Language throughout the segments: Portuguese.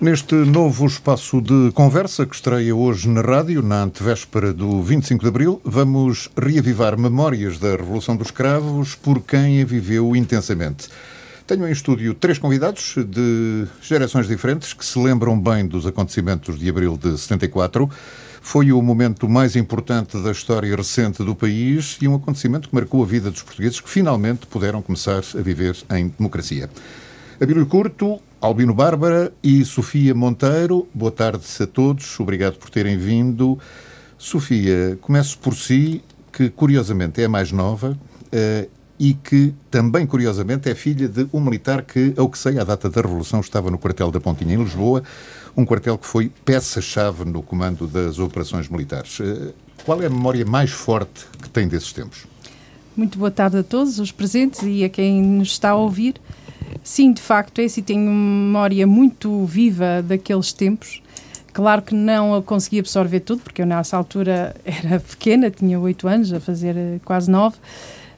Neste novo espaço de conversa que estreia hoje na rádio, na antevéspera do 25 de Abril, vamos reavivar memórias da Revolução dos Cravos por quem a viveu intensamente. Tenho em estúdio três convidados de gerações diferentes que se lembram bem dos acontecimentos de abril de 74. Foi o momento mais importante da história recente do país e um acontecimento que marcou a vida dos portugueses que finalmente puderam começar a viver em democracia. Abílio Curto, Albino Bárbara e Sofia Monteiro. Boa tarde a todos, obrigado por terem vindo. Sofia, começo por si, que curiosamente é a mais nova uh, e que também curiosamente é filha de um militar que, ao que sei, à data da Revolução estava no quartel da Pontinha em Lisboa, um quartel que foi peça-chave no comando das operações militares. Uh, qual é a memória mais forte que tem desses tempos? Muito boa tarde a todos os presentes e a quem nos está a ouvir. Sim, de facto, é assim, tenho uma memória muito viva daqueles tempos. Claro que não consegui absorver tudo, porque eu nessa altura era pequena, tinha oito anos, a fazer eh, quase nove,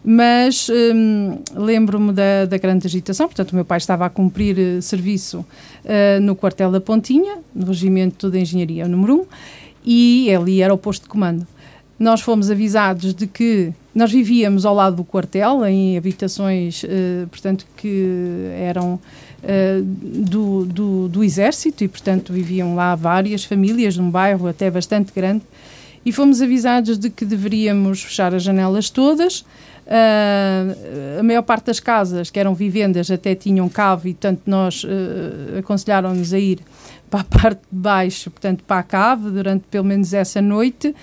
mas hum, lembro-me da, da, grande agitação. Portanto, o meu pai estava a cumprir uh, serviço uh, no quartel da Pontinha, no Regimento de Engenharia número 1, e ali era o posto de comando nós fomos avisados de que nós vivíamos ao lado do quartel, em habitações, uh, portanto, que eram uh, do, do, do, Exército e, portanto, viviam lá várias famílias, num bairro até bastante grande, e fomos avisados de que deveríamos fechar as janelas todas. Uh, a maior parte das casas, que eram vivendas, até tinham cave e, portanto, nós aconselharam-nos a ir para a parte de baixo, portanto, para a cave, durante pelo menos essa noite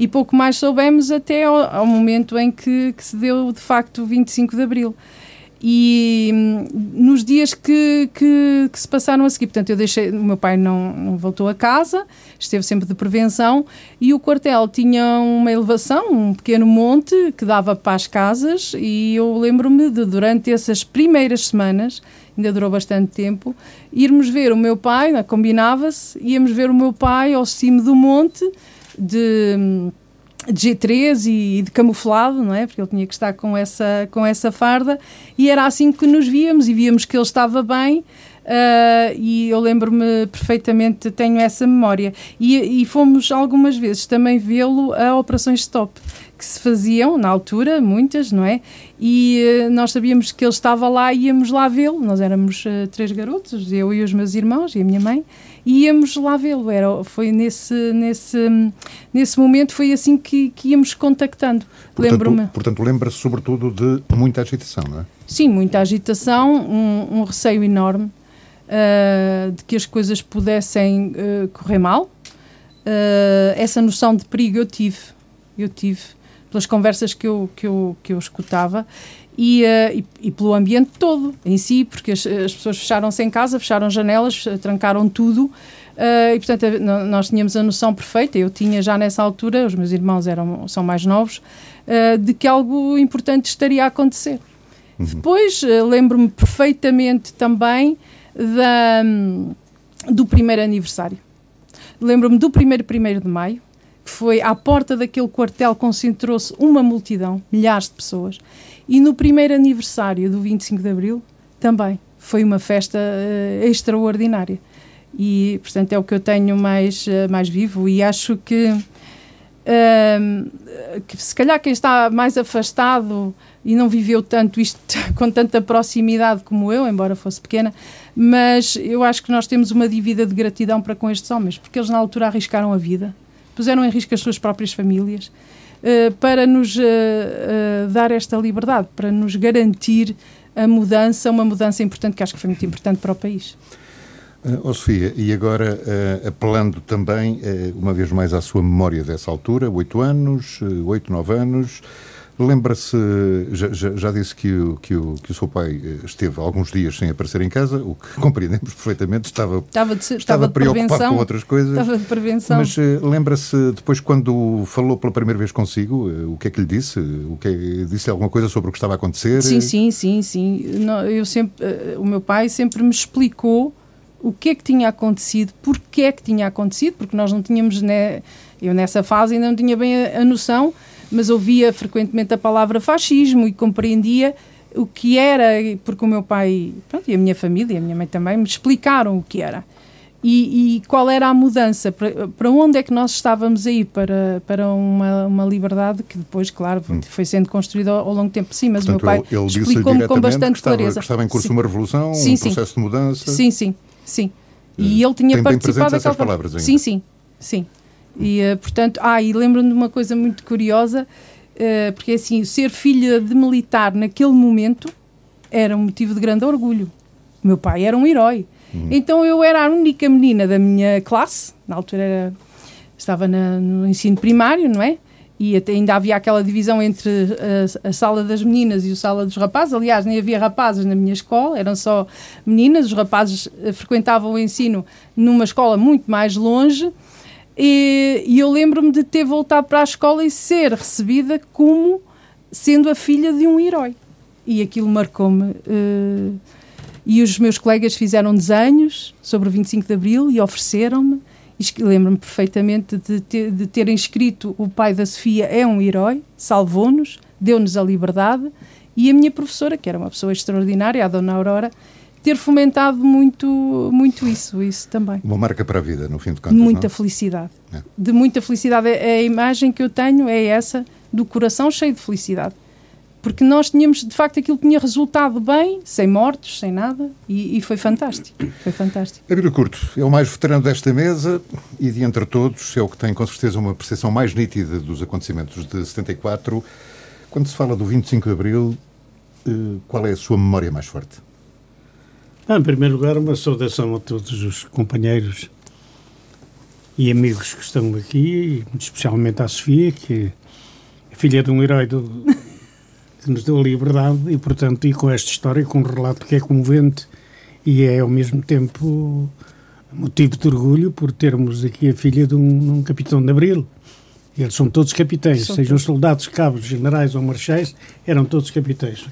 e pouco mais soubemos até ao, ao momento em que, que, se deu de facto o 25 de Abril. E hum, nos dias que, que, que, se passaram a seguir, portanto, eu deixei, o meu pai não, não, voltou a casa, esteve sempre de prevenção, e o quartel tinha uma elevação, um pequeno monte que dava para as casas, e eu lembro-me de, durante essas primeiras semanas, ainda durou bastante tempo, irmos ver o meu pai, combinava-se, íamos ver o meu pai ao cimo do monte de, de G3 e de camuflado, não é? Porque ele tinha que estar com essa, com essa farda e era assim que nos víamos e víamos que ele estava bem. Uh, e eu lembro-me perfeitamente, tenho essa memória. E, e fomos algumas vezes também vê-lo a operações stop que se faziam na altura, muitas, não é? E uh, nós sabíamos que ele estava lá e íamos lá vê-lo. Nós éramos uh, três garotos, eu e os meus irmãos e a minha mãe e íamos lá vê-lo. Era, foi nesse, nesse, nesse momento, foi assim que, que íamos contactando. Lembro-me. Portanto, lembra-se sobretudo de muita agitação, não é? Sim, muita agitação, um, um receio enorme uh, de que as coisas pudessem uh, correr mal. Uh, essa noção de perigo eu tive, eu tive pelas conversas que eu, que eu, que eu escutava e, uh, e, e, pelo ambiente todo em si, porque as, as pessoas fecharam-se em casa, fecharam janelas, trancaram tudo. Uh, e portanto nós tínhamos a noção perfeita, eu tinha já nessa altura, os meus irmãos eram, são mais novos, uh, de que algo importante estaria a acontecer. Uhum. Depois lembro-me perfeitamente também da, do primeiro aniversário. Lembro-me do primeiro primeiro de maio, foi à porta daquele quartel concentrou-se uma multidão, milhares de pessoas, e no primeiro aniversário do 25 de Abril, também foi uma festa uh, extraordinária. E, portanto, é o que eu tenho mais, uh, mais vivo e acho que, uh, que, se calhar, quem está mais afastado e não viveu tanto isto com tanta proximidade como eu, embora fosse pequena, mas eu acho que nós temos uma dívida de gratidão para com estes homens, porque eles na altura arriscaram a vida, puseram em risco as suas próprias famílias, uh, para nos uh, dar esta liberdade, para nos garantir a mudança, uma mudança importante que acho que foi muito importante para o país. Oh Sofia, e agora uh, apelando também, uh, uma vez mais, à sua memória dessa altura, oito anos, oito, nove anos, Lembra-se, já, já, disse que o, que, o, que o seu pai eh, esteve alguns dias sem aparecer em casa, o que compreendemos perfeitamente, estava, estava, de, estava, estava preocupado com outras coisas. Estava de prevenção. Mas uh, lembra-se depois quando falou pela primeira vez consigo, uh, o que é que lhe disse? O que é, disse alguma coisa sobre o que estava a acontecer? Sim, sim, sim, sim. eu sempre, o meu pai sempre me explicou o que é que tinha acontecido, porque é que tinha acontecido, porque nós não tínhamos, né, eu nessa fase ainda não tinha bem a, a noção mas ouvia frequentemente a palavra fascismo e compreendia o que era, porque o meu pai pronto, e a minha família, a minha mãe também, me explicaram o que era. E, e, qual era a mudança? Para, para onde é que nós estávamos aí para, para uma, uma liberdade que depois, claro, hum. foi sendo construída ao, ao, longo do tempo? Sim, mas Portanto, o meu pai explicou-me com bastante que estava, clareza. Que estava em curso sim. uma revolução, sim, um sim. processo de mudança. Sim, sim, sim. E ele tinha Tem participado daquela palavras ainda. Sim, sim, sim. E, uh, portanto, ah, e lembro-me de uma coisa muito curiosa, uh, porque assim, ser filha de militar naquele momento era um motivo de grande orgulho. O meu pai era um herói. Uhum. Então eu era a única menina da minha classe, na altura era, estava na, no ensino primário, não é? E até ainda havia aquela divisão entre a, a, sala das meninas e a sala dos rapazes. Aliás, nem havia rapazes na minha escola, eram só meninas. Os rapazes frequentavam o ensino numa escola muito mais longe. E, e eu lembro-me de ter voltado para a escola e ser recebida como sendo a filha de um herói. E aquilo marcou-me. Uh, e os meus colegas fizeram desenhos sobre o 25 de Abril e ofereceram-me. Lembro-me perfeitamente de, ter, de terem escrito o pai da Sofia é um herói, salvou-nos, deu-nos a liberdade. E a minha professora, que era uma pessoa extraordinária, a Dona Aurora, ter fomentado muito, muito isso, isso também. Uma marca para a vida, no fim de contas. Muita não? felicidade. É. De muita felicidade. A imagem que eu tenho é essa, do coração cheio de felicidade porque nós tínhamos, de facto, aquilo tinha resultado bem, sem mortos, sem nada, e, e foi fantástico. Foi fantástico. Abílio Curto é o mais veterano desta mesa e, de entre todos, é o que tem, com certeza, uma percepção mais nítida dos acontecimentos de 74. Quando se fala do 25 de Abril, eh, qual é a sua memória mais forte? Ah, em primeiro lugar, uma saudação a todos os companheiros e amigos que estão aqui, especialmente à Sofia, que é filha de um herói do que nos deu a liberdade e, portanto, e com esta história, com um relato que é comovente e é, ao mesmo tempo, motivo de orgulho por termos aqui a filha de um, um capitão de Abril. Eles são todos capitães, são sejam todos. soldados, cabos, generais ou marchais, eram todos capitães.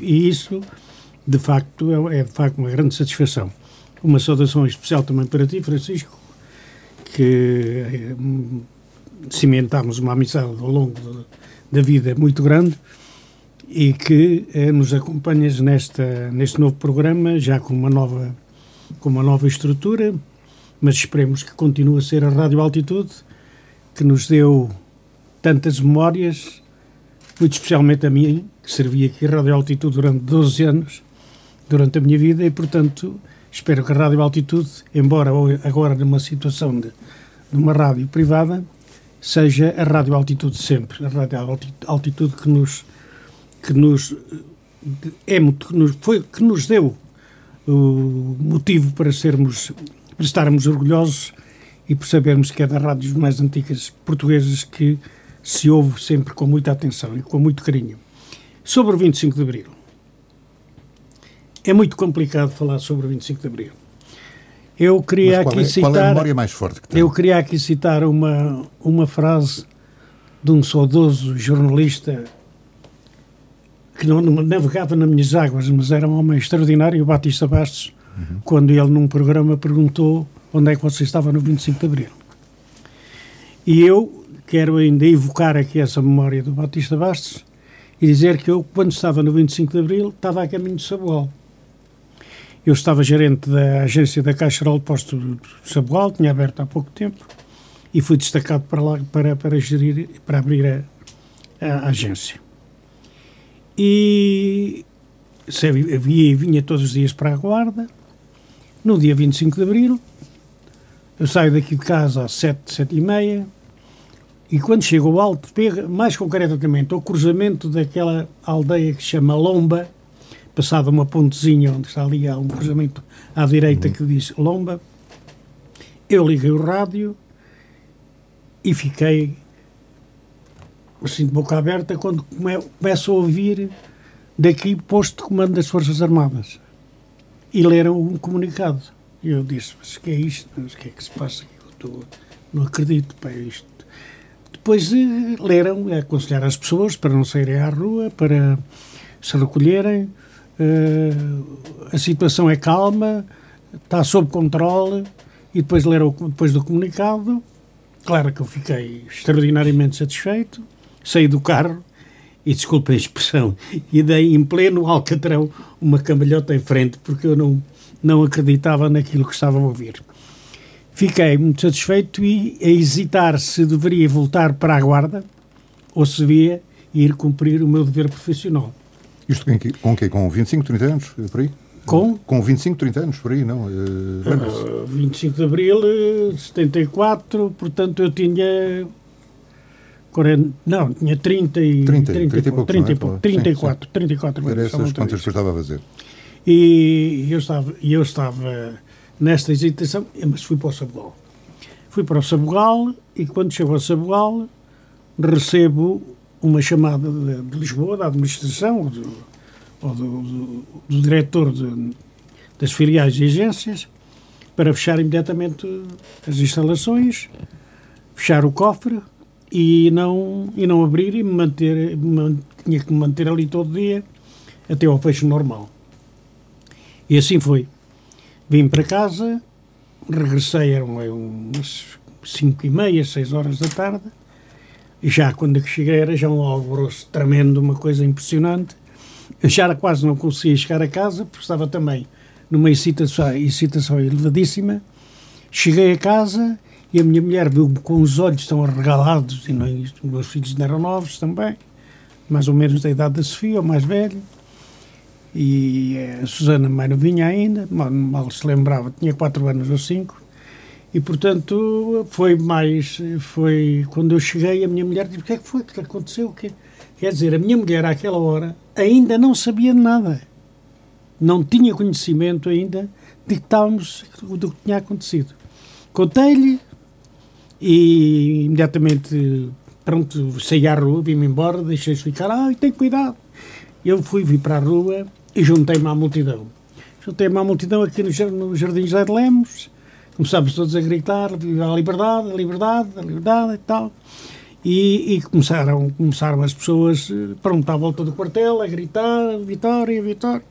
E isso, de facto, é, é de facto uma grande satisfação. Uma saudação especial também para ti, Francisco, que eh, cimentámos uma amizade ao longo da vida muito grande e que eh, nos acompanhas nesta, neste novo programa, já com uma nova, com uma nova estrutura, mas esperemos que continue a ser a Rádio Altitude, que nos deu tantas memórias, muito especialmente a mim, que servi aqui a Rádio Altitude durante 12 anos, durante a minha vida, e portanto espero que a Rádio Altitude, embora agora numa situação de, de uma rádio privada, seja a Rádio Altitude sempre, a Rádio Altitude que nos que nos é que nos, foi que nos deu o motivo para sermos para estarmos orgulhosos e por sabermos que é das rádios mais antigas portuguesas que se ouve sempre com muita atenção e com muito carinho. Sobre o 25 de Abril. É muito complicado falar sobre o 25 de Abril. Eu queria aqui é, citar. Qual é a memória mais forte que tem? Eu queria aqui citar uma, uma frase de um saudoso jornalista que não navegava nas minhas águas, mas era um homem extraordinário, o Batista Bastos, uhum. quando ele num programa perguntou onde é que você estava no 25 de Abril. E eu quero ainda evocar aqui essa memória do Batista Bastos e dizer que eu, quando estava no 25 de Abril, estava a caminho de Saboal. Eu estava gerente da agência da Caixa Geral de Posto de Saboal, tinha aberto há pouco tempo, e fui destacado para lá para, para gerir, para abrir a, a agência. E havia, vinha todos os dias para a Guarda. No dia 25 de Abril, eu saio daqui de casa às 7, 7 e meia, e quando chego ao Alto Pega, mais concretamente ao cruzamento daquela aldeia que se chama Lomba, passada uma pontezinha onde está ali, há um cruzamento à direita que diz Lomba, eu liguei o rádio e fiquei assim de boca aberta quando come, começo a ouvir daqui posto de comando das Forças Armadas e leram um comunicado. E eu disse, mas o que é isto? Mas o que é que se passa? Eu estou, não acredito, para é isto. Depois eh, leram, é aconselhar as pessoas para não saírem à rua, para se recolherem, eh, a situação é calma, está sob controle, e depois leram depois do comunicado. Claro que eu fiquei extraordinariamente satisfeito, saí do carro e desculpa a expressão, e dei em pleno alcatrão uma cambalhota em frente porque eu não, não acreditava naquilo que estava a ouvir. fiquei muito satisfeito e a hesitar se deveria voltar para a guarda ou se devia ir cumprir o meu dever profissional. Isto com quê? Com 25, 30 anos, por aí? Com? Com 25, 30 anos, por aí, não? Uh, uh, 25 de Abril de 74, portanto eu tinha 40, não, tinha 30 e 30, 30, 30 e pouco, 30 e pouco, 34, sim, sim. 34 Era essas contas que eu estava a fazer. E eu estava, eu estava nesta hesitação, mas fui para o Sabugal. Fui para o Sabugal e quando chego ao Sabugal recebo uma chamada de, de Lisboa, da administração, ou do, ou do, do, do diretor de, das filiais e agências, para fechar imediatamente as instalações, fechar o cofre e não, e não abrir e manter, me, tinha que me manter ali todo dia até ao fecho normal. E assim foi. Vim para casa, regressei, eram umas 5 e meia, 6 horas da tarde, e já quando cheguei era já um alvoroço tremendo, uma coisa impressionante. Eu já quase não conseguia chegar a casa, porque estava também numa excitação, excitação elevadíssima. Cheguei a casa e a minha mulher viu-me com os olhos tão arregalados, e não, os meus filhos não eram novos também, mais ou menos da idade da Sofia, o mais velho. E a Susana mais novinha ainda, mal, mal se lembrava, tinha quatro anos ou cinco. E, portanto, foi mais. Foi quando eu cheguei, a minha mulher disse: O que é que foi? Que aconteceu? O que Quer dizer, a minha mulher, àquela hora, ainda não sabia nada. Não tinha conhecimento ainda de que estávamos, do que tinha acontecido. Contei-lhe e imediatamente, pronto, saí à rua, vim-me embora, deixei-se ficar. Ah, tem cuidado. Eu fui, vi para a rua e juntei-me à multidão. Juntei-me à multidão aqui no Jardim José de Lemos começámos todos a gritar a liberdade, a liberdade, a liberdade e tal. E, e, começaram, começaram as pessoas, eh, pronto, à volta do quartel, a gritar, vitória, vitória.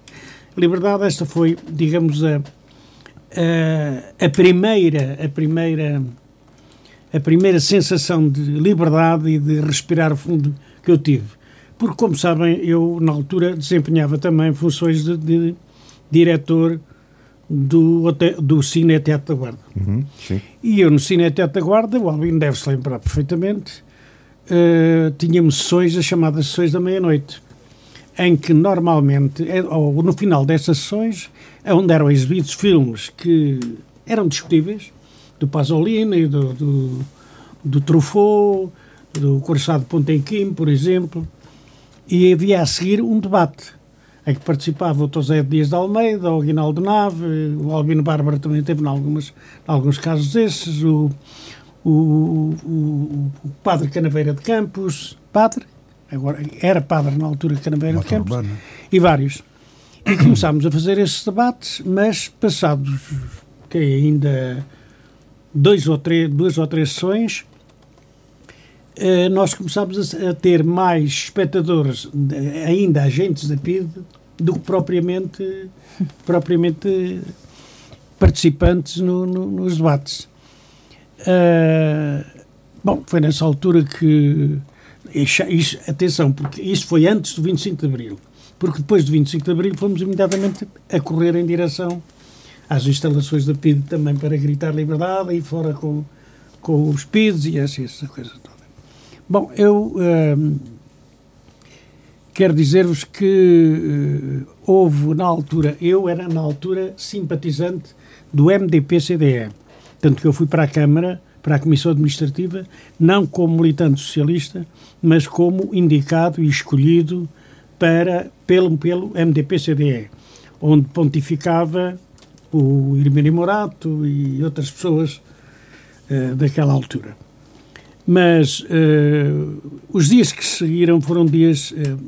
Liberdade, esta foi, digamos, a, a, a primeira, a primeira, a primeira sensação de liberdade e de respirar fundo que eu tive. Porque, como sabem, eu, na altura, desempenhava também funções de, de diretor do, do Cine Teatro da Guarda. Uhum, e eu no Cine Teatro da Guarda, o Albino deve-se lembrar perfeitamente, uh, tínhamos sessões, as chamadas sessões da meia-noite, em que normalmente, é, ou no final dessas sessões, é onde eram exibidos filmes que eram discutíveis, do Pasolini, do, do, do Truffaut, do Coraçado Pontenquim, por exemplo, e havia a seguir um debate em que participava o José Dias de Almeida, o Aguinaldo Nave, o Albino Bárbara também teve em, algumas, em alguns casos desses, o, o, o, o, Padre Canaveira de Campos, padre, agora era padre na altura Canaveira de Campos, urbana. e vários. E começámos a fazer esses debates, mas passados que ainda dois ou três, duas ou três sessões, eh, nós começámos a, ter mais espectadores, ainda agentes da PID, do que propriamente, propriamente participantes no, no, nos debates. Uh, bom, foi nessa altura que. Isso, atenção, porque isso foi antes do 25 de Abril. Porque depois do 25 de Abril fomos imediatamente a correr em direção às instalações da PID também para gritar liberdade e fora com, com os PIDs e essa, essa coisa toda. Bom, eu. Uh, Quero dizer-vos que uh, houve na altura, eu era na altura simpatizante do MDP-CDE, tanto que eu fui para a Câmara, para a Comissão Administrativa, não como militante socialista, mas como indicado e escolhido para, pelo, pelo MDP-CDE, onde pontificava o Irmini Morato e outras pessoas uh, daquela altura. Mas uh, os dias que seguiram foram dias uh,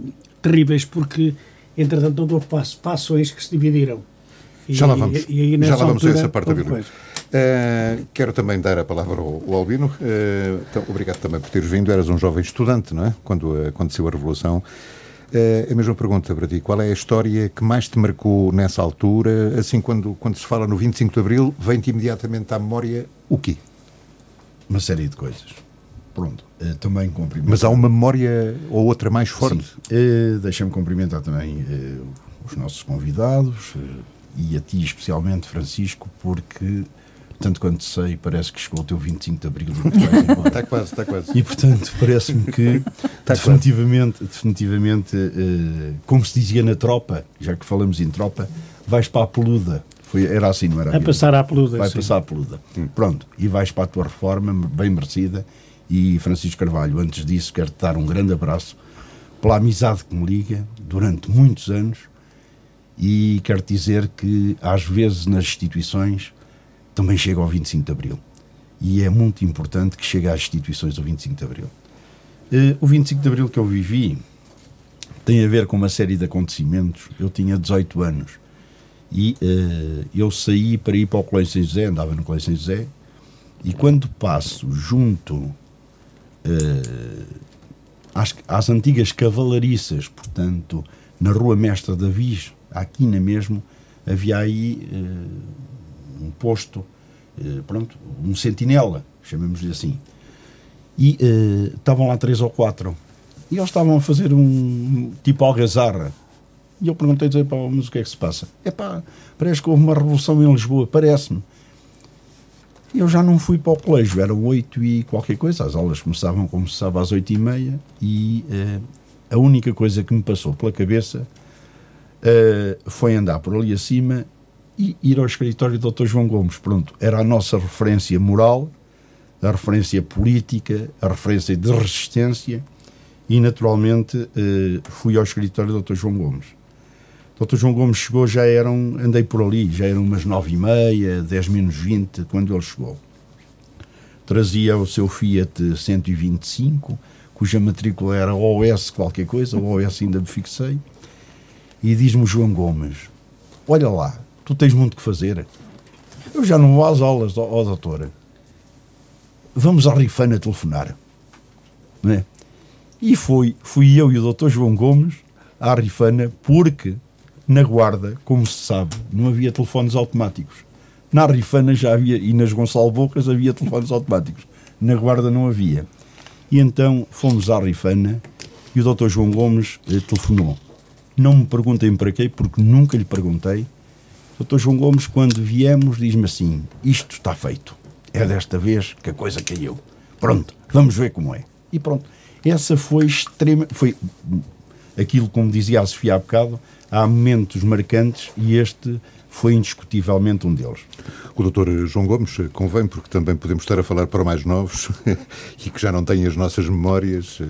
terríveis, porque, entretanto, houve fações que se dividiram. E, já lá vamos. E, e Já lá vamos a essa parte da vida. Uh, quero também dar a palavra ao, ao Albino. Uh, então, obrigado também por teres vindo. Eras um jovem estudante, não é? Quando aconteceu a Revolução. Uh, a mesma pergunta para ti. Qual é a história que mais te marcou nessa altura? Assim, quando, quando se fala no 25 de Abril, vem-te imediatamente à memória o quê? Uma série de coisas. Pronto, uh, também cumprimento. Mas há uma memória ou outra mais forte? Uh, Deixa-me cumprimentar também uh, os nossos convidados e a ti especialmente, Francisco, porque tanto quanto sei, parece que chegou o teu 25 de Abril. está quase, está quase. E, portanto, parece-me que, definitivamente, definitivamente uh, como se dizia na tropa, já que falamos em tropa, vais para a peluda. Foi, era assim, não era? Vai passar à peluda. Vai sim. passar à peluda. Hum. Pronto, e vais para a tua reforma, bem merecida. E, Francisco Carvalho, antes disso, quero-te dar um grande abraço pela amizade que me liga durante muitos anos e quero dizer que, às vezes, nas instituições também chega ao 25 de Abril. E é muito importante que chegue às instituições o 25 de Abril. Uh, o 25 de Abril que eu vivi tem a ver com uma série de acontecimentos. Eu tinha 18 anos e uh, eu saí para ir para o Colégio São José, andava no Colégio São José, e quando passo junto uh, às, às, antigas cavalariças, portanto, na Rua Mestra da Viz, aqui na mesmo, havia aí um posto, uh, pronto, um sentinela, chamemos-lhe assim. E uh, estavam lá três ou quatro. E eles estavam a fazer um tipo algazarra. E eu perguntei, dizer, pá, mas o que é que se passa? É pá, parece que houve uma revolução em Lisboa, parece-me. Eu já não fui para o colégio, eram oito e qualquer coisa, as aulas começavam, começava às oito e meia, e uh, a única coisa que me passou pela cabeça uh, foi andar por ali acima e ir ao escritório do Dr. João Gomes. Pronto, era a nossa referência moral, a referência política, a referência de resistência e, naturalmente, eh, fui ao escritório do Dr. João Gomes. Dr. João Gomes chegou, já eram, andei por ali, já eram umas nove e meia, dez menos vinte, quando ele chegou. Trazia o seu Fiat 125, cuja matrícula era OS qualquer coisa, o OS ainda me fixei, e diz-me João Gomes, olha lá, tu tens muito que fazer. Eu já não vou às aulas, ó, ó doutora. Vamos à Rifana telefonar. Não é? E foi, fui eu e o doutor João Gomes à Rifana porque na Guarda, como se sabe, não havia telefones automáticos. Na Rifana já havia, e nas Gonçalo Bocas havia telefones automáticos. Na Guarda não havia. E então fomos à Rifana e o doutor João Gomes eh, telefonou. Não me perguntem para quê, porque nunca lhe perguntei Doutor João Gomes, quando viemos, diz-me assim: isto está feito. É desta vez que a coisa caiu. Pronto, vamos ver como é. E pronto. Essa foi extrema. Foi aquilo, como dizia a Sofia há bocado, há momentos marcantes e este foi indiscutivelmente um deles. O doutor João Gomes convém, porque também podemos estar a falar para mais novos e que já não têm as nossas memórias. Eh,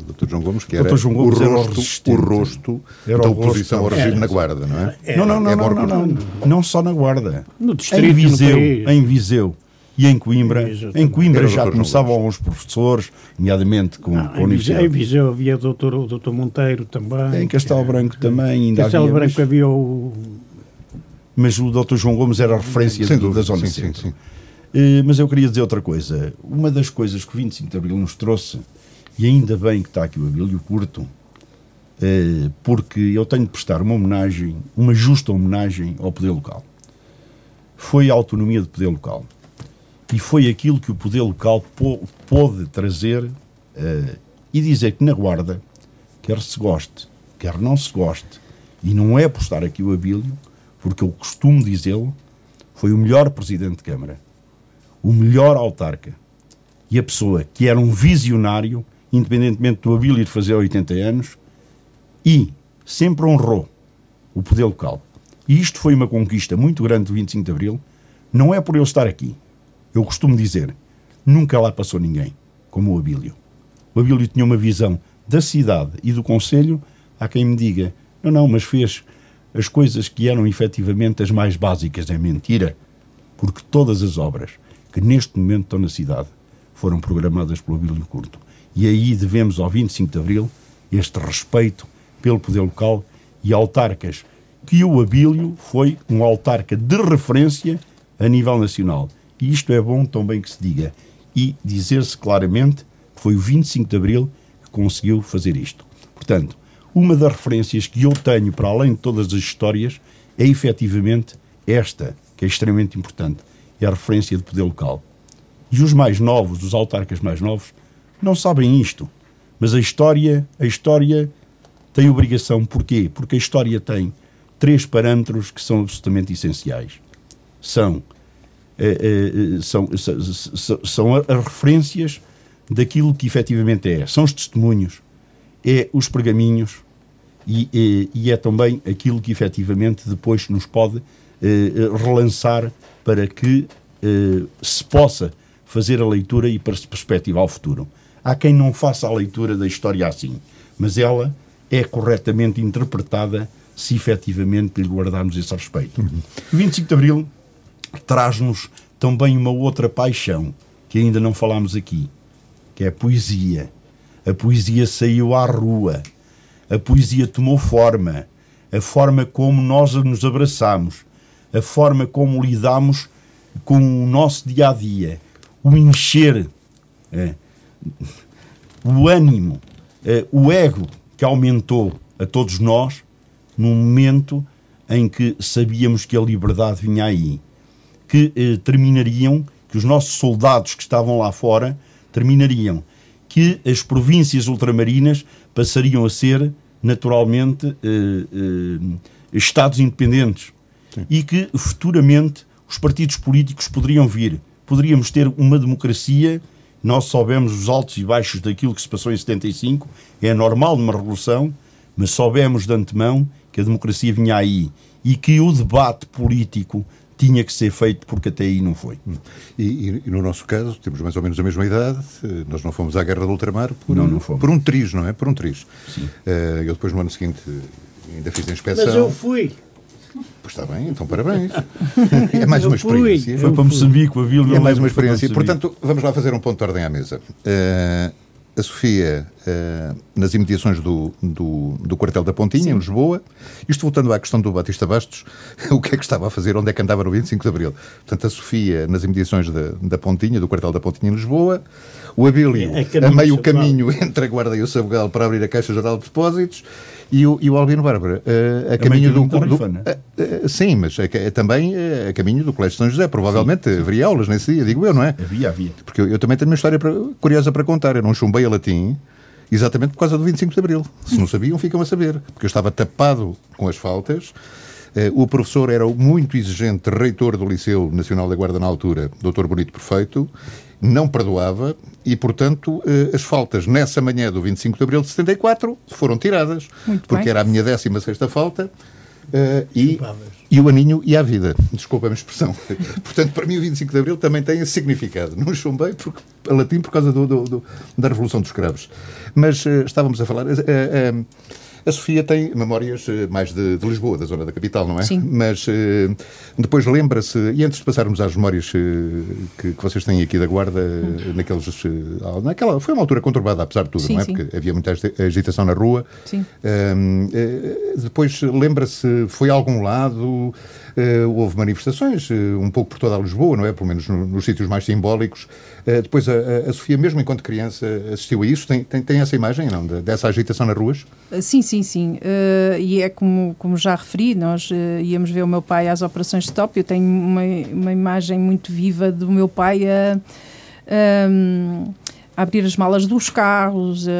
o doutor João Gomes, que era João Gomes o rosto, o rosto era da oposição ao regime era. na Guarda, não é? Não, não, não, É não, não, não, não só na Guarda. No distrito, em Viseu, no país. em Viseu e em Coimbra. Em. Coimbra já começavam os professores, nomeadamente com, Ah, com a em, Viseu, em Universidade. Viseu havia o doutor, o doutor Monteiro também. Em Castelo Branco também Em ainda Castelo havia, Branco mas, havia o. mas o Dr. João Gomes era a referência dúvida, da zona sim, sim, centro. sim. Eh, Mas eu queria dizer outra coisa. Uma das coisas que o 25 de Abril nos trouxe, e ainda bem que está aqui o Abílio Curto, eh, porque eu tenho de prestar uma homenagem, uma justa homenagem ao poder local. Foi a autonomia do poder local. E foi aquilo que o poder local pô- pôde trazer eh, e dizer que na Guarda, quer se goste, quer não se goste, e não é por estar aqui o Abílio, porque eu costumo dizê-lo, foi o melhor presidente de Câmara, o melhor autarca e a pessoa que era um visionário, independentemente do Abílio de fazer 80 anos, e sempre honrou o poder local. E isto foi uma conquista muito grande do 25 de Abril, não é por ele estar aqui. Eu costumo dizer, nunca lá passou ninguém, como o Abílio. O Abílio tinha uma visão da cidade e do Conselho, há quem me diga, não, não, mas fez as coisas que eram efetivamente as mais básicas. É mentira, porque todas as obras que neste momento estão na cidade foram programadas pelo Abílio Curto. E aí devemos ao 25 de Abril este respeito pelo poder local e autarcas, que o Abílio foi um autarca de referência a nível nacional. E isto é bom também que se diga. E dizer-se claramente que foi o 25 de Abril que conseguiu fazer isto. Portanto, uma das referências que eu tenho para além de todas as histórias é efetivamente esta, que é extremamente importante. É a referência de poder local. E os mais novos, os autarcas mais novos, não sabem isto. Mas a história, a história tem obrigação. Porquê? Porque a história tem três parâmetros que são absolutamente essenciais. São são, são, são as referências daquilo que efetivamente é. São os testemunhos, é os pergaminhos e, e, e é também aquilo que efetivamente depois nos pode relançar para que se possa fazer a leitura e para se perspectivar o futuro. Há quem não faça a leitura da história assim, mas ela é corretamente interpretada se efetivamente lhe guardarmos esse respeito. Uhum. O 25 de Abril traz-nos também uma outra paixão que ainda não falámos aqui, que é a poesia. A poesia saiu à rua, a poesia tomou forma, a forma como nós nos abraçamos, a forma como lidamos com o nosso dia a dia, o encher, é, o ânimo, é, o ego que aumentou a todos nós num momento em que sabíamos que a liberdade vinha aí, que eh, terminariam, que os nossos soldados que estavam lá fora terminariam, que as províncias ultramarinas passariam a ser naturalmente eh, eh, estados independentes Sim. e que futuramente os partidos políticos poderiam vir, poderíamos ter uma democracia. Nós soubemos os altos e baixos daquilo que se passou em 75, é normal numa revolução, mas soubemos de antemão que a democracia vinha aí e que o debate político tinha que ser feito porque até aí não foi. E, e, e, no nosso caso, temos mais ou menos a mesma idade, eh, nós não fomos à Guerra do Ultramar por, não, não por um triz, não é? Por um triz. Sim. Uh, eu depois no ano seguinte ainda fiz a inspeção. Mas eu fui. Pois está bem, então parabéns. É mais eu uma experiência. Fui, foi para Moçambique, a Vila. É mais uma experiência. Portanto, vamos lá fazer um ponto de ordem à mesa. Uh, a Sofia uh, nas imediações do, do, do, quartel da Pontinha, Sim. em Lisboa. Isto voltando à questão do Batista Bastos, o que é que estava a fazer, onde é que andava no 25 de Abril? Portanto, a Sofia nas imediações da, da Pontinha, do quartel da Pontinha em Lisboa. O Abílio é, é a meio caminho entre a Guarda e o Sabugal para abrir a Caixa Geral de Depósitos e o, e o Albino Bárbara, uh, a caminho do. do, do uh, uh, sim, mas é, também a caminho do Colégio de São José. Provavelmente sim, sim. haveria aulas nesse dia, digo eu, não é? Havia, havia. Porque eu, eu também tenho uma história para, curiosa para contar. Eu não chumbei a latim exatamente por causa do 25 de Abril. Se não sabiam, ficam a saber. Porque eu estava tapado com as faltas. O professor era muito exigente, reitor do Liceu Nacional da Guarda na altura, doutor Bonito Perfeito, não perdoava e, portanto, eh, as faltas nessa manhã do 25 de abril de 74 foram tiradas, Muito porque bem. era a minha 16 falta. Uh, e, e o aninho e a vida. Desculpa a expressão. Portanto, para mim, o 25 de Abril também tem esse significado. Não chumbei porque, a latim por causa do, do, do, da Revolução dos Escravos. Mas uh, estávamos a falar. Uh, a Sofia tem memórias eh, mais de, de, Lisboa, da zona da capital, não é? Sim. Mas uh, depois lembra-se, e antes de passarmos às memórias uh, que, que, vocês têm aqui da Guarda, hum. naqueles, naquela, foi uma altura conturbada, apesar de tudo, sim, não é? Sim. Porque havia muita agitação na rua. Sim. depois lembra-se, foi a algum lado, houve manifestações, um pouco por toda a Lisboa, não é? Pelo menos no, nos sítios mais simbólicos. depois a, a, Sofia, mesmo enquanto criança, assistiu a isso. Tem, tem, tem essa imagem, não? Dessa agitação nas ruas? Sim, sim, sim. E é como, como já referi, nós íamos ver o meu pai às operações de top. Eu tenho uma, uma imagem muito viva do meu pai a. Um, a abrir as malas dos carros, a,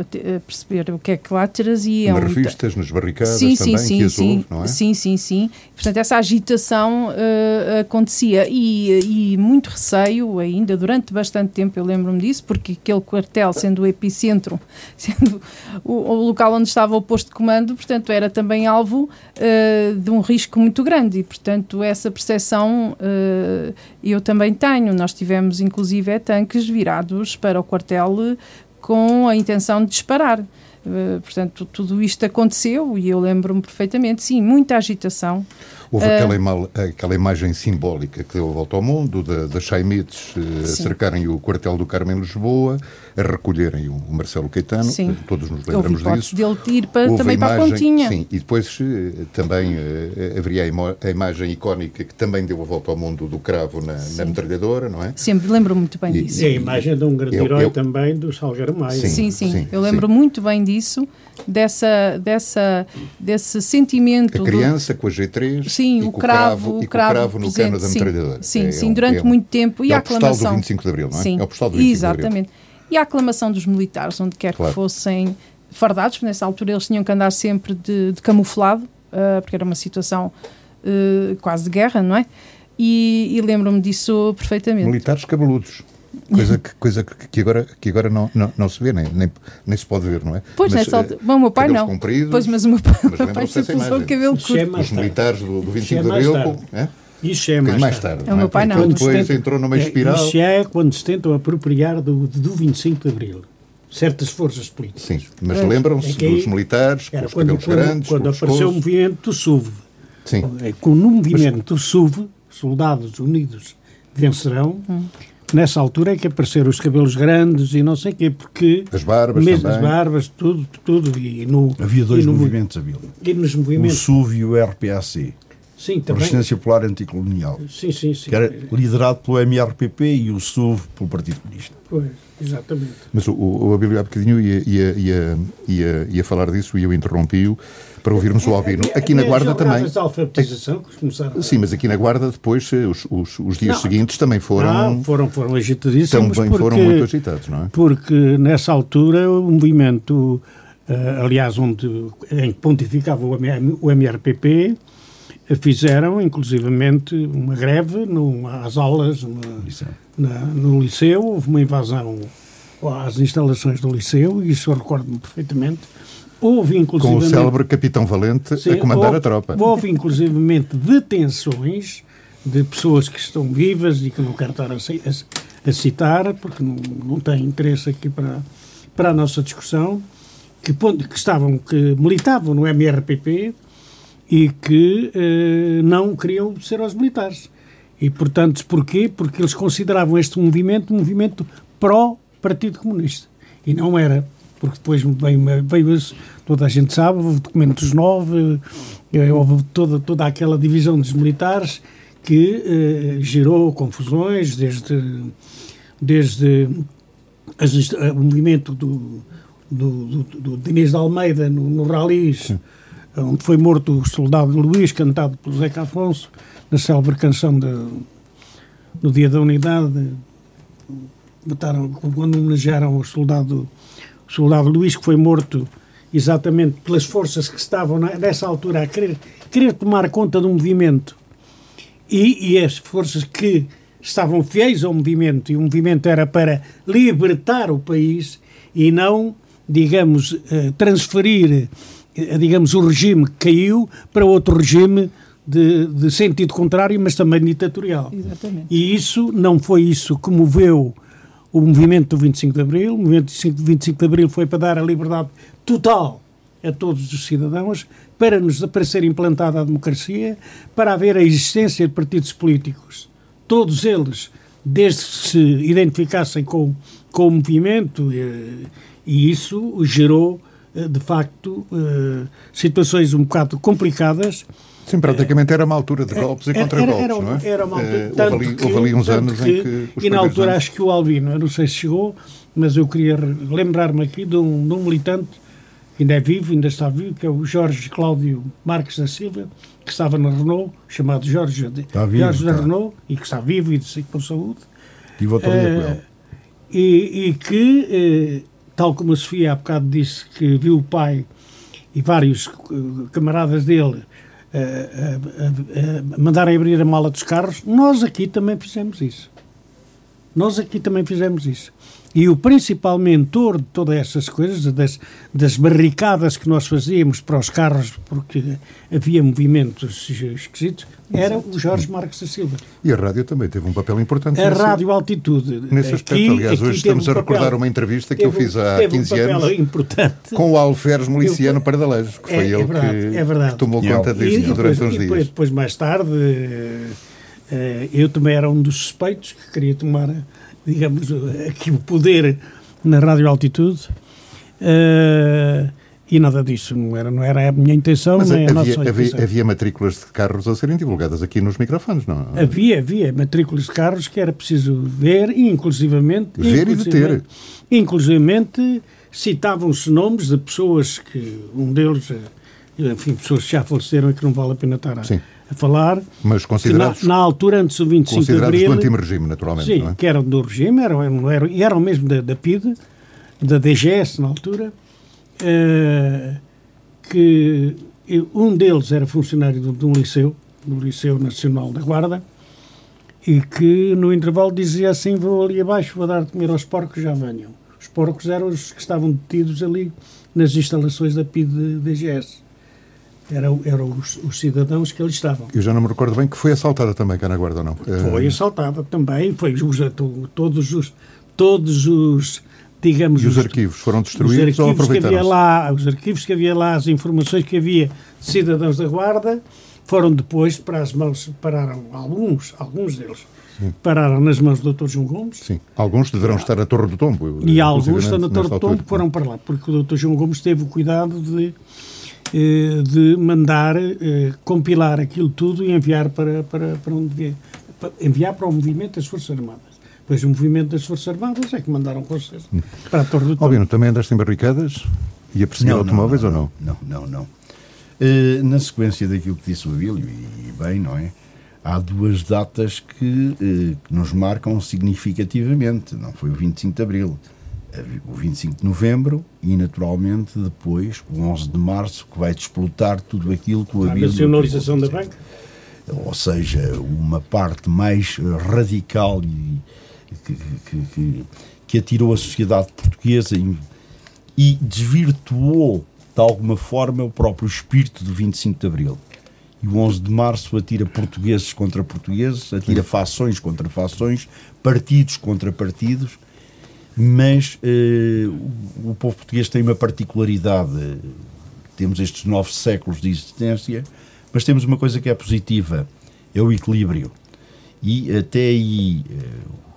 a, perceber o que é que lá traziam. Nas revistas, nas barricadas sim, também, sim, que sim, houve, não é? Sim, sim, sim. Portanto, essa agitação uh, acontecia e, e, muito receio ainda durante bastante tempo, eu lembro-me disso, porque aquele quartel, sendo o epicentro, sendo o, o, local onde estava o posto de comando, portanto, era também alvo uh, de um risco muito grande e, portanto, essa percepção uh, eu também tenho. Nós tivemos, inclusive, tanques virados para o quartel com a intenção de disparar. Uh, portanto, tudo isto aconteceu e eu lembro-me perfeitamente, sim, muita agitação. Houve uh, aquela, aquela, imagem simbólica que deu a volta ao mundo, das da Chaimites uh, cercarem o quartel do Carmo em Lisboa, a recolherem o Marcelo Caetano, sim. todos nos lembramos Houve disso. dele ir para, também imagem, para a Pontinha. Sim, e depois também haveria a, a, imagem icónica que também deu a volta ao mundo do cravo na, na metralhadora, não é? Sempre, lembro muito bem e, disso. E a imagem de um grande eu, herói eu, também do Salgueiro Maia. Sim, sim, sim, sim, eu lembro sim. muito bem disso, dessa, dessa, desse sentimento. A criança do... com a G3 sim, o cravo, o cravo, cravo no cano da metralhadora. Sim, é, sim, é, durante é, muito tempo. E é a aclamação. É o postal do 25 de Abril, não é? Sim, é o postal do 25 exatamente. E a aclamação dos militares, onde quer claro. que fossem fardados, porque nessa altura eles tinham que andar sempre de, de camuflado, uh, porque era uma situação uh, quase de guerra, não é? e, e lembro-me disso perfeitamente. Militares cabeludos. Coisa que, coisa que, que agora, que agora não, não, não se vê, nem, nem, nem se pode ver, não é? Pois, mas, nessa altura. Bom, o meu pai não. Pois, mas o meu pai, mas meu pai sempre usou o cabelo é curto. mais Os militares do, do 25 Isso é de Abril. é? Isso é Um mais, mais tarde. tarde. É o meu é? pai não. Quando Depois entrou numa é, espiral. Isso é quando se tentam apropriar do, do 25 de Abril. Certas forças políticas. Sim, mas É, lembram-se é dos militares, com os quando, cabelos quando, grandes, quando com o apareceu o movimento do SUV. Sim, É, Com no movimento do SUV, Soldados Unidos Vencerão, Hum. nessa altura é que apareceram os cabelos grandes e não sei o quê, porque as barbas mesmo as também. barbas, tudo, tudo, e no, Havia dois e no, movimentos, Abílio. E nos O movimentos, SUV e o RPAC, sim, também. Resistência Popular Anticolonial, Sim, sim, sim. que era liderado pelo MRPP e o SUV pelo Partido Comunista. Pois, exatamente. Mas o, o, Abílio há bocadinho ia, ia, ia, ia, ia falar disso e eu interrompi-o para ouvirmos o Albino. Aqui na Guarda também. de alfabetização que começaram Sim, mas aqui na Guarda depois eh, os, os, os dias Não. seguintes também foram, Ah, foram, foram agitadíssimos também porque, foram muito agitados, não é? porque nessa altura o movimento, eh, aliás, onde, em que pontificava o, MRPP, fizeram inclusivamente uma greve no, às aulas na- no liceu, houve uma invasão às instalações do liceu, isso eu recordo-me perfeitamente. Houve Com o inclusivamente... célebre Capitão Valente Sim, a comandar houve, a tropa. Houve inclusivamente detenções de pessoas que estão vivas e que não quero estar a, a- a citar, porque não, não tem interesse aqui para, para a nossa discussão, que, que estavam, que militavam no MRPP e que eh, não queriam ser aos militares. E, portanto, porquê? Porque eles consideravam este movimento um movimento pró-Partido Comunista. E não era. Porque depois veio, veio esse- toda a gente sabe, houve documentos novos, eh, houve toda, toda aquela divisão dos militares que eh, gerou confusões, desde, desde as o movimento do, do, do, do Diniz de Almeida no, no Ralis, onde foi morto o soldado Luís, cantado pelo Zeca Afonso, na célebre canção de, no Dia da Unidade, mataram, quando homenagearam o soldado, o soldado Luís, que foi morto exatamente pelas forças que estavam nessa altura a querer, querer tomar conta do movimento. E, e as forças que estavam fiéis ao movimento, e o movimento era para libertar o país e não, digamos, eh, transferir, digamos, o regime que caiu para outro regime de, de sentido contrário, mas também ditatorial. Exatamente. E isso não foi isso que moveu o movimento do 25 de Abril. O movimento do 25 de Abril foi para dar a liberdade total a todos os cidadãos, para, nos, para ser implantada a democracia, para haver a existência de partidos políticos. Todos eles, desde que se identificassem com, com o movimento, eh, e isso gerou, eh, de facto, eh, situações um bocado complicadas, Sim, praticamente era uma altura de golpes e era, contra-golpes, era, não é? era uma altura, Eh, tanto houve, ali, que- houve ali uns anos que- em que... os E na altura anos- acho que o Albino, eu não sei se chegou, mas eu queria lembrar-me aqui de um, de um militante que ainda é vivo, ainda está vivo, que é o Jorge Cláudio Marques da Silva, que estava na Renault, chamado Jorge, Está vivo, Jorge da. Renault, e que está vivo e de- com saúde. Tive outro dia com Eh, ele. e, e que, eh, tal como a Sofia há bocado disse, que viu o pai e vários eh, camaradas dele eh, eh, eh, mandarem abrir a mala dos carros, nós aqui também fizemos isso. Nós aqui também fizemos isso. E o principal mentor de todas essas coisas, das, das barricadas que nós fazíamos para os carros, porque havia movimentos esquisitos, era o Jorge Marques da Silva. E a rádio também teve um papel importante A nesse, rádio altitude. nesse aspecto. aqui- Aliás, aqui hoje estamos um a recordar papel- uma entrevista que eu fiz há teve 15 um papel anos importante. com o Alferes Miliciano Pardalejo, que É- foi é ele verdade, que, é verdade. que tomou E conta eu- disto durante depois, uns e dias. depois, mais tarde, eh, eh, eu também era um dos suspeitos que queria tomar, digamos, aqui o poder na Rádio Altitude. Eh, e nada disso, não era, não era a minha intenção, Mas nem a havia, nossa havia, intenção. havia matrículas de carros a serem divulgadas aqui nos microfones, não? Havia, havia matrículas de carros que era preciso ver e inclusivamente... Ver e inclusivamente- Inclusivamente citavam-se nomes de pessoas que, um deles, eh, enfim, pessoas que já faleceram e que não vale a pena estar a, Sim. A falar, Mas que na, considerados, na altura, antes do 25 de considerados Abril... do anti-regime, naturalmente, Sim, é? que eram do regime, eram, eram, eram, eram mesmo da, da PIDE, da DGS na altura, eh, que um deles era funcionário de, de um liceu, do Liceu Nacional da Guarda, e que no intervalo dizia assim: Vou ali abaixo, vou dar de comer aos porcos, já venham. Os porcos eram os que estavam detidos ali nas instalações da PID DGS. Eram, eram os, os, cidadãos que ali estavam. Eu já não me recordo bem que foi assaltada também cá na Guarda, ou não? Foi assaltada também, foi os, todos os todos os digamos e os, os arquivos foram destruídos os arquivos ou aproveitaram que havia lá os arquivos que havia lá as informações que havia de cidadãos da guarda foram depois para as mãos, pararam alguns, alguns deles, Sim. pararam nas mãos do Dr. João Gomes. Sim, alguns deverão estar na Torre do Tombo. E alguns estão na Torre do Tombo foram para lá, porque o Dr. João Gomes teve o cuidado de, eh, de mandar eh, compilar aquilo tudo e enviar para, para, para onde devia, enviar para o movimento das Forças Armadas. Pois o movimento das Forças Armadas é que mandaram com vocês para a Torre do Tombo. Albino, também andaste em barricadas e a perseguir automóveis não, não, ou não? Não, não, não. Eh, na sequência daquilo que disse o Abílio, e bem, não é? Há duas datas que, uh, que, nos marcam significativamente. Não foi o 25 de Abril, o 25 de Novembro e, naturalmente, depois, o 11 de Março, que vai desplotar tudo aquilo que o Abílio... A nacionalização da banca? Ou seja, uma parte mais radical e que, que, que, que atirou a sociedade portuguesa e, e desvirtuou de alguma forma, o próprio espírito do 25 de Abril. E o 11 de Março atira portugueses contra portugueses, atira fações contra fações, partidos contra partidos, mas eh, o povo português tem uma particularidade. Temos estes nove séculos de existência, mas temos uma coisa que é positiva, é o equilíbrio. E até aí eh,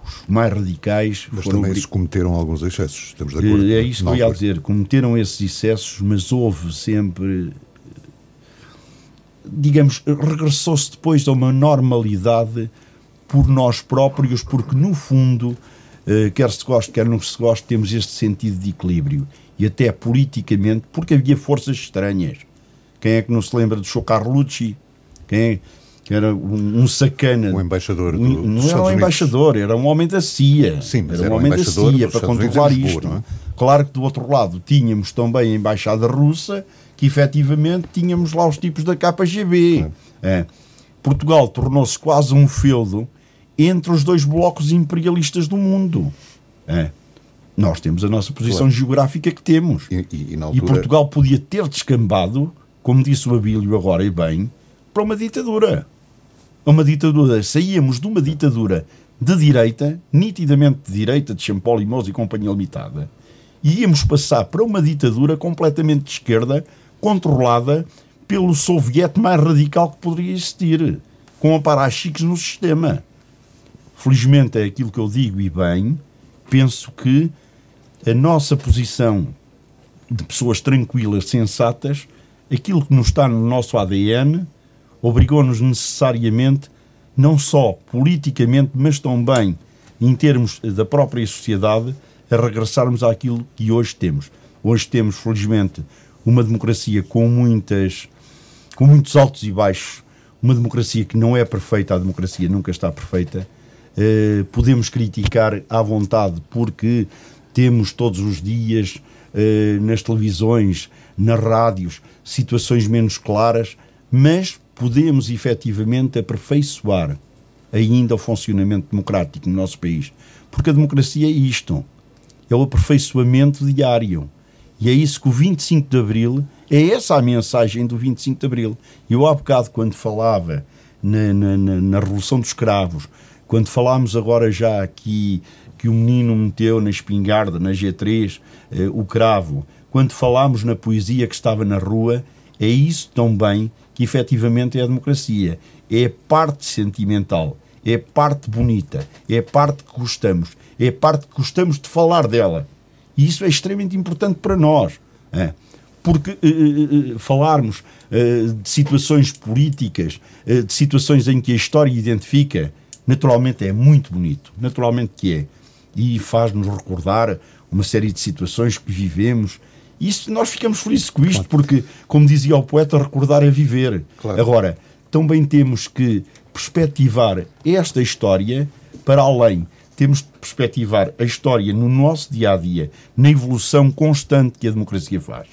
os mais radicais. Mas também se cometeram alguns excessos, estamos de acordo? É isso que eu ia dizer, cometeram esses excessos, mas houve sempre. Digamos, regressou-se depois a uma normalidade por nós próprios, porque no fundo, eh, quer se goste, quer não se goste, temos este sentido de equilíbrio. E até politicamente, porque havia forças estranhas. Quem é que não se lembra de Chocarlucci? Quem é? que era um, um sacana. Um embaixador do, um, Não era um embaixador, era um homem da CIA. Sim, mas era, um homem da CIA para controlar isto. é? Claro que do outro lado tínhamos também a embaixada russa, que efetivamente tínhamos lá os tipos da KGB. É. É. Portugal tornou-se quase um feudo entre os dois blocos imperialistas do mundo. É. Nós temos a nossa posição claro. geográfica que temos. E, e, e, altura... e Portugal podia ter descambado, como disse o Abílio agora e bem, para uma ditadura uma ditadura, saíamos de uma ditadura de direita, nitidamente de direita, de Champollimos e Companhia Limitada, e íamos passar para uma ditadura completamente de esquerda, controlada pelo soviete mais radical que poderia existir, com aparachiques no sistema. Felizmente é aquilo que eu digo e bem, penso que a nossa posição de pessoas tranquilas, sensatas, aquilo que nos está no nosso ADN, obrigou-nos necessariamente, não só politicamente, mas também em termos da própria sociedade, a regressarmos àquilo que hoje temos. Hoje temos, felizmente, uma democracia com muitas com muitos altos e baixos, uma democracia que não é perfeita, a democracia nunca está perfeita. Uh, podemos criticar à vontade porque temos todos os dias uh, nas televisões, nas rádios, situações menos claras, mas podemos efetivamente aperfeiçoar ainda o funcionamento democrático no nosso país. Porque a democracia é isto, é o aperfeiçoamento diário. E é isso que o 25 de Abril, é essa a mensagem do 25 de Abril. Eu há bocado, quando falava na, na, na Revolução dos Escravos, quando falámos agora já aqui que o menino meteu na espingarda, na G3, eh, o cravo, quando falámos na poesia que estava na rua, é isso também que efetivamente é a democracia. É a parte sentimental, é a parte bonita, é a parte que gostamos, é a parte que gostamos de falar dela. E isso é extremamente importante para nós. É? Porque uh, uh, falarmos uh, de situações políticas, de situações em que a história identifica, naturalmente é muito bonito, naturalmente que é. E faz-nos recordar uma série de situações que vivemos isso nós ficamos felizes com isto, claro. porque, como dizia o poeta, recordar é viver. Claro. Agora, também temos que perspectivar esta história para além. Temos de perspectivar a história no nosso dia a dia, na evolução constante que a democracia faz.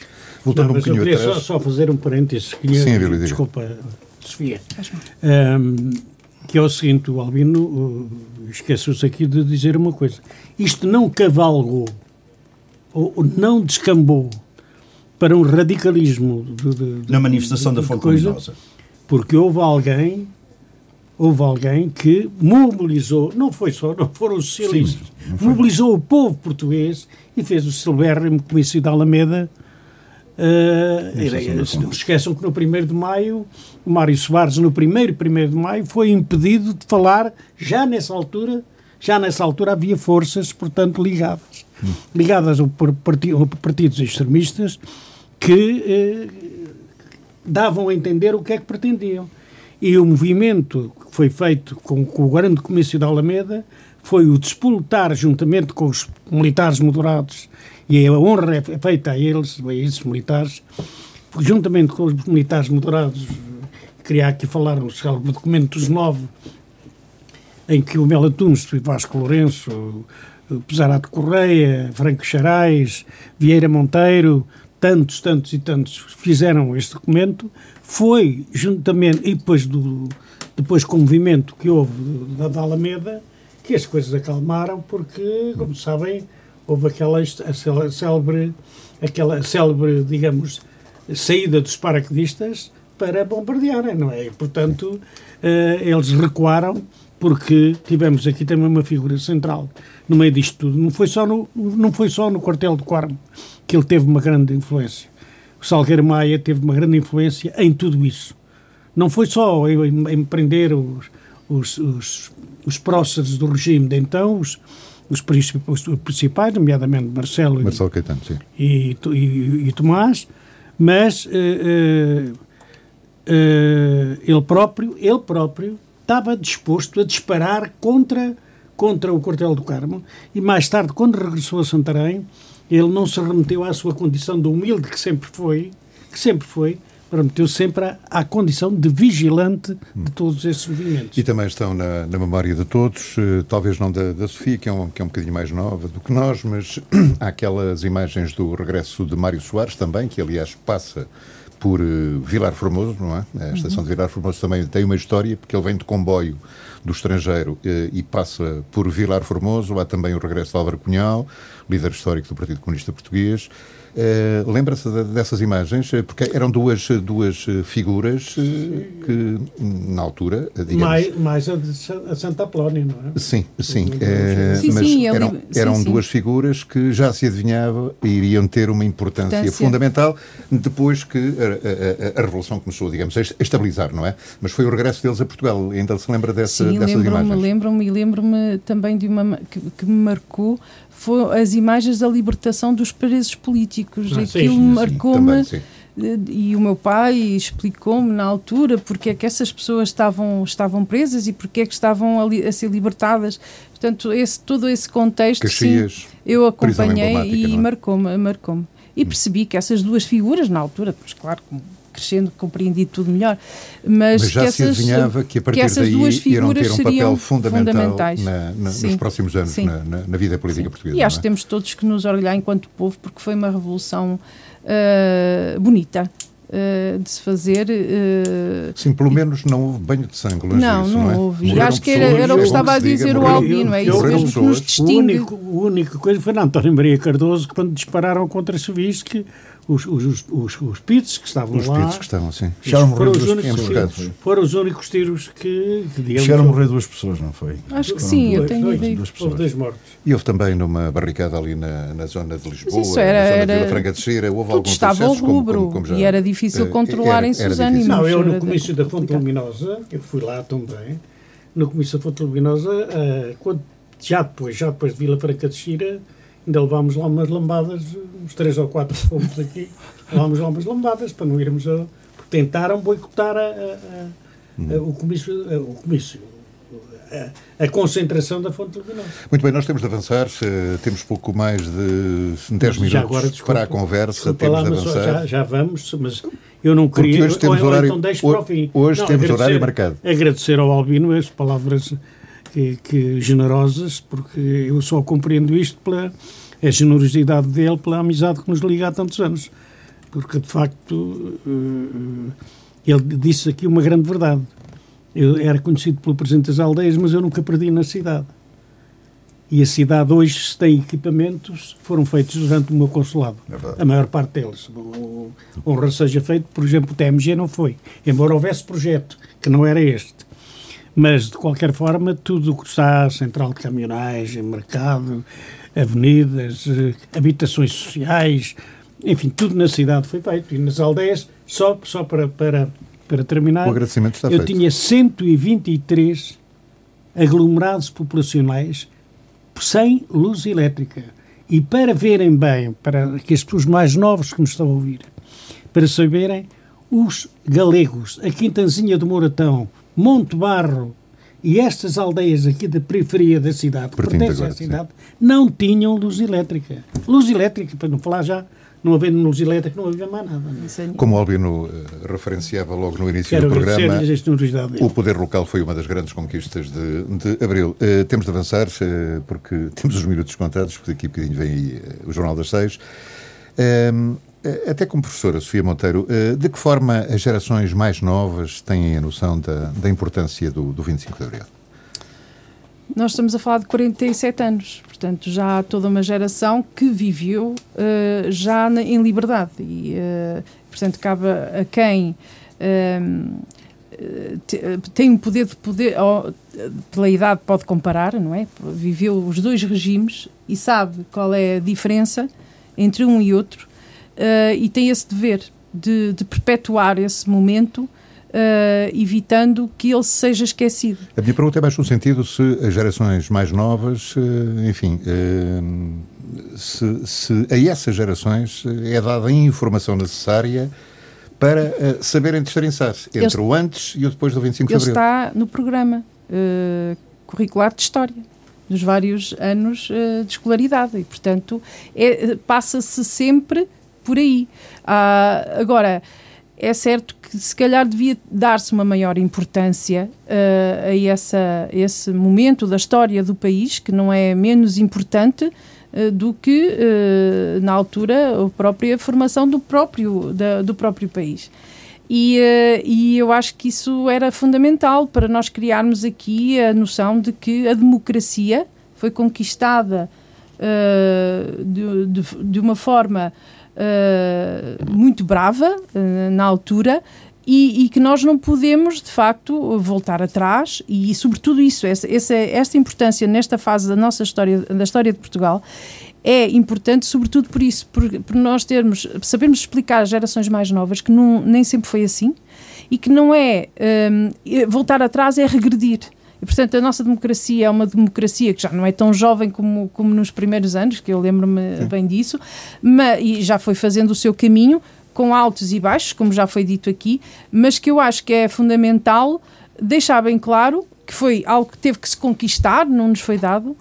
Voltando Não, um bocadinho eu queria só, só, fazer um parênteses. Queria, Sim, desculpa, Sofia. Um, que é o seguinte, o Albino uh, esqueceu-se aqui de dizer uma coisa. Isto não cavalgou, ou, ou não descambou para um radicalismo de, de, na manifestação da fonte coisa, luminosa. Porque houve alguém houve alguém que mobilizou, não foi só, não foram os socialistas, Sim, mobilizou o povo português e fez o celeberrimo comício da Alameda. Uh, não esqueçam que no 1 de maio, o Mário Soares, no 1 1 de maio, foi impedido de falar, já nessa altura, já nessa altura havia forças, portanto, ligadas, hum. ligadas a partidos extremistas que uh, davam a entender o que é que pretendiam. E o movimento que foi feito com, com o grande comício da Alameda foi o despoletar, juntamente com os militares moderados, e a honra é feita a eles, a esses militares, juntamente com os militares moderados, queria aqui falar no documento dos nove, em que o Mela Tunes, Vasco Lourenço, Pesarato Correia, Franco Charais, Vieira Monteiro, tantos, tantos e tantos fizeram este documento, foi juntamente, e depois, do, depois com o movimento que houve da, da Alameda, que as coisas acalmaram, porque, como sabem, houve aquela célebre, aquela célebre, digamos, saída dos paraquedistas para bombardearem, não é? E, portanto, uh, eles recuaram porque tivemos aqui também uma figura central no meio disto tudo. Não foi só no, não foi só no quartel do Quarmo que ele teve uma grande influência o Salgueiro Maia teve uma grande influência em tudo isso. Não foi só em, prender os, os, os, os próceres do regime de então, os, os, principais, nomeadamente Marcelo, Marcelo e, Caetano. E, e, e Tomás, mas uh, uh, ele próprio, ele próprio estava disposto a disparar contra contra o quartel do Carmo e mais tarde, quando regressou a Santarém, ele não se remeteu à sua condição de humilde que sempre foi, que sempre foi, remeteu sempre à, à, condição de vigilante de todos esses movimentos. E também estão na, na memória de todos, uh, talvez não da, da Sofia, que é, um, que é um bocadinho mais nova do que nós, mas há aquelas imagens do regresso de Mário Soares também, que aliás passa por uh, Vilar Formoso, não é? A estação uhum. de Vilar Formoso também tem uma história, porque ele vem de comboio do estrangeiro uh, e passa por Vilar Formoso. Há também o regresso de Álvaro Cunhal, líder histórico do Partido Comunista Português. Uh, Lembra-se dessas imagens? Eh, porque eram duas, duas eh, figuras que, na altura, digamos... Mais, mais a, de, a Santa Apolónia, não é? Sim, sim. Uh, sim mas sim, eram, sim, eram sim. duas figuras que já se adivinhava e iriam ter uma importância, importância. fundamental depois que a, a, a, Revolução começou, digamos, a estabilizar, não é? Mas foi o regresso deles a Portugal. Ainda se lembra dessa, sim, dessas lembro imagens? Lembro-me, lembro-me também de uma que, que me marcou foi as imagens da libertação dos presos políticos. Ah, Aquilo marcou-me. E o meu pai explicou-me na altura porque é que essas pessoas estavam, estavam presas e porque é que estavam a, a ser libertadas. Portanto, esse, todo esse contexto Caxias, sim, eu acompanhei e é? marcou-me. Marcou e percebi que essas duas figuras, na altura, pois claro, crescendo, compreendi tudo melhor. Mas, Mas já se essas, adivinhava que a partir que daí duas irão ter um papel fundamental na, na, nos próximos anos na, na, vida política sim. portuguesa. E acho é? que temos todos que nos orgulhar enquanto povo, porque foi uma revolução uh, bonita. Uh, de se fazer. Uh, Sim, pelo menos não houve banho de sangue. Não, disso, não, não é? houve. E acho que era, era o que estava a dizer o Albino, é isso mesmo que nos distingue. O único, a única coisa foi na António Maria Cardoso, quando dispararam contra civis, que os, os, os, os pits que estavam os lá. Os pits que estavam, sim. Chegaram a morrer duas tiros, Foram os únicos tiros que. que Chegaram a morrer duas pessoas, não foi? Acho que Foram sim, dois, eu tenho ideia. Houve dois mortos. E houve também numa barricada ali na, na zona de Lisboa, isso era, na zona era, de Vila Franca de Xira, houve alguns estava ao rubro como, como, como já, e era difícil controlar em seus ânimos. Não, eu no comício da Fonte Luminosa, eu fui lá também, no comício da Fonte Luminosa, uh, quando, já depois, já depois de Vila Franca de Xira, ainda levámos lá umas lambadas, uns três ou quatro fomos aqui, levámos lá umas lambadas para não irmos a. Tentaram boicotar a, a, a, o comício. o comício a, concentração da fonte luminosa. Muito bem, nós temos de avançar, temos pouco mais de 10 minutos agora, desculpa, para a conversa, temos de avançar. Já, já, vamos, mas eu não queria... Porque hoje temos ou, horário, então deixo para o fim. Hoje não, temos horário marcado. Agradecer ao Albino as palavras que, que, generosas, porque eu só compreendo isto pela a generosidade dele, pela amizade que nos liga há tantos anos. Porque, de facto, uh, ele disse aqui uma grande verdade. Eu era conhecido pelo Presidente das Aldeias, mas eu nunca perdi na cidade. E a cidade hoje tem equipamentos que foram feitos durante o meu consulado. É a maior parte deles. Honra seja feito, por exemplo, o TMG não foi. Embora houvesse projeto, que não era este. Mas, de qualquer forma, tudo o que está, central de caminhonagem, mercado, avenidas, eh, habitações sociais, enfim, tudo na cidade foi feito. E nas aldeias, só, só para, para, para terminar, o agradecimento está eu feito. tinha 123 aglomerados populacionais sem luz elétrica. E para verem bem, para que as pessoas mais novas que me estão a ouvir, para saberem, os galegos, a Quintanzinha do Moratão, Monte Barro e estas aldeias aqui da periferia da cidade, que pertencem à cidade, sim. não tinham luz elétrica. Luz elétrica, para não falar já não havendo luz elétrica, não havia mais nada. Como o Albino uh, referenciava logo no início Quero do programa, o poder local foi uma das grandes conquistas de, de Abril. Uh, temos de avançar, uh, porque temos os minutos contados, porque daqui a bocadinho vem aí o Jornal das Seis. Ehm, até como professora Sofia Monteiro, de que forma as gerações mais novas têm a noção da, da importância do, do 25 de Abril? nós estamos a falar de 47 anos, portanto já há toda uma geração que viveu uh, já em liberdade e, portanto, cabe a quem uh, tem um poder de poder, ou, pela idade pode comparar, não é? Viveu os dois regimes e sabe qual é a diferença entre um e outro e tem esse dever de, de perpetuar esse momento Uh, evitando que ele seja esquecido. A minha pergunta é mais no sentido se as gerações mais novas, uh, enfim, uh, se, se, a essas gerações é dada a informação necessária para saberem diferenciar-se entre ele, o antes e o depois do 25 de Abril. Ele está no programa curricular de História dos vários anos de escolaridade e, portanto, é, passa-se sempre por aí. Ah, agora, é certo que se calhar devia dar-se uma maior importância uh, a essa, esse momento da história do país, que não é menos importante uh, do que, uh, na altura, a própria formação do próprio, da, do próprio país. E, e eu acho que isso era fundamental para nós criarmos aqui a noção de que a democracia foi conquistada de, de, de uma forma uh, muito brava uh, na altura e, e, que nós não podemos, de facto, voltar atrás e, sobretudo, isso, essa, essa, esta importância nesta fase da nossa história, da história de Portugal, é importante, sobretudo por isso, por, por nós termos, sabermos explicar às gerações mais novas que não, nem sempre foi assim e que não é um, voltar atrás, é regredir. E, portanto, a nossa democracia é uma democracia que já não é tão jovem como, como nos primeiros anos, que eu lembro-me bem disso, mas, e já foi fazendo o seu caminho, com altos e baixos, como já foi dito aqui, mas que eu acho que é fundamental deixar bem claro que foi algo que teve que se conquistar, não nos foi dado,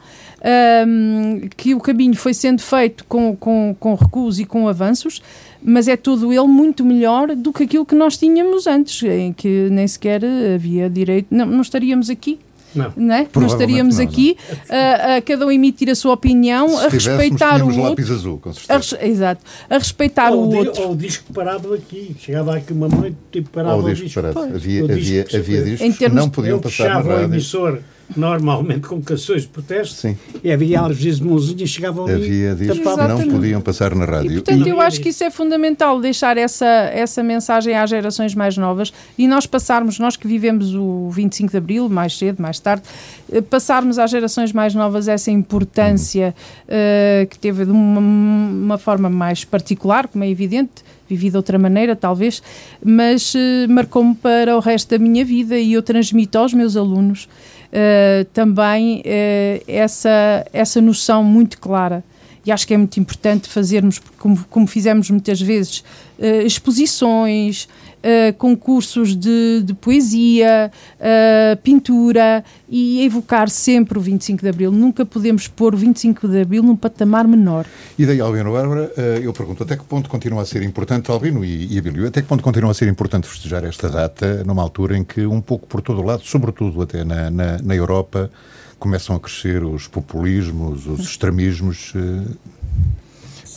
um, que o caminho foi sendo feito com, com, com recuos e com avanços, mas é todo ele muito melhor do que aquilo que nós tínhamos antes, em que nem sequer havia direito, não, não estaríamos aqui não. não é? Nós estaríamos não, aqui a, a, cada um emitir a sua opinião, Se a respeitar o outro. lápis azul, com certeza. A, exato. A respeitar ou o, outro. Ou o disco parado aqui. Chegava aqui uma noite, tipo parado ou o disco. disco. Parado. Havia, havia, havia discos que não podiam passar na rádio. o emissor normalmente com canções de protesto, Sim. e havia às vezes mãozinhas chegavam Havia discos que não podiam passar na rádio. E, portanto, eu acho que isso é fundamental, deixar essa, essa mensagem às gerações mais novas e nós passarmos, nós que vivemos o 25 de Abril, mais cedo, mais tarde, eh, passarmos às gerações mais novas essa importância uh, que teve de uma, uma forma mais particular, como é evidente, vivi de outra maneira, talvez, mas uh, marcou-me para o resto da minha vida e eu transmito aos meus alunos uh, também uh, essa, essa noção muito clara. E acho que é muito importante fazermos, como, como fizemos muitas vezes, uh, exposições, uh, concursos de, de poesia, uh, pintura e evocar sempre o 25 de Abril. Nunca podemos pôr o 25 de Abril num patamar menor. E daí, Albino Bárbara, eu pergunto, até que ponto continua a ser importante, Albino e, e Abílio, até que ponto continua a ser importante festejar esta data numa altura em que um pouco por todo o lado, sobretudo até na, na, na Europa, começam a crescer os populismos, os extremismos?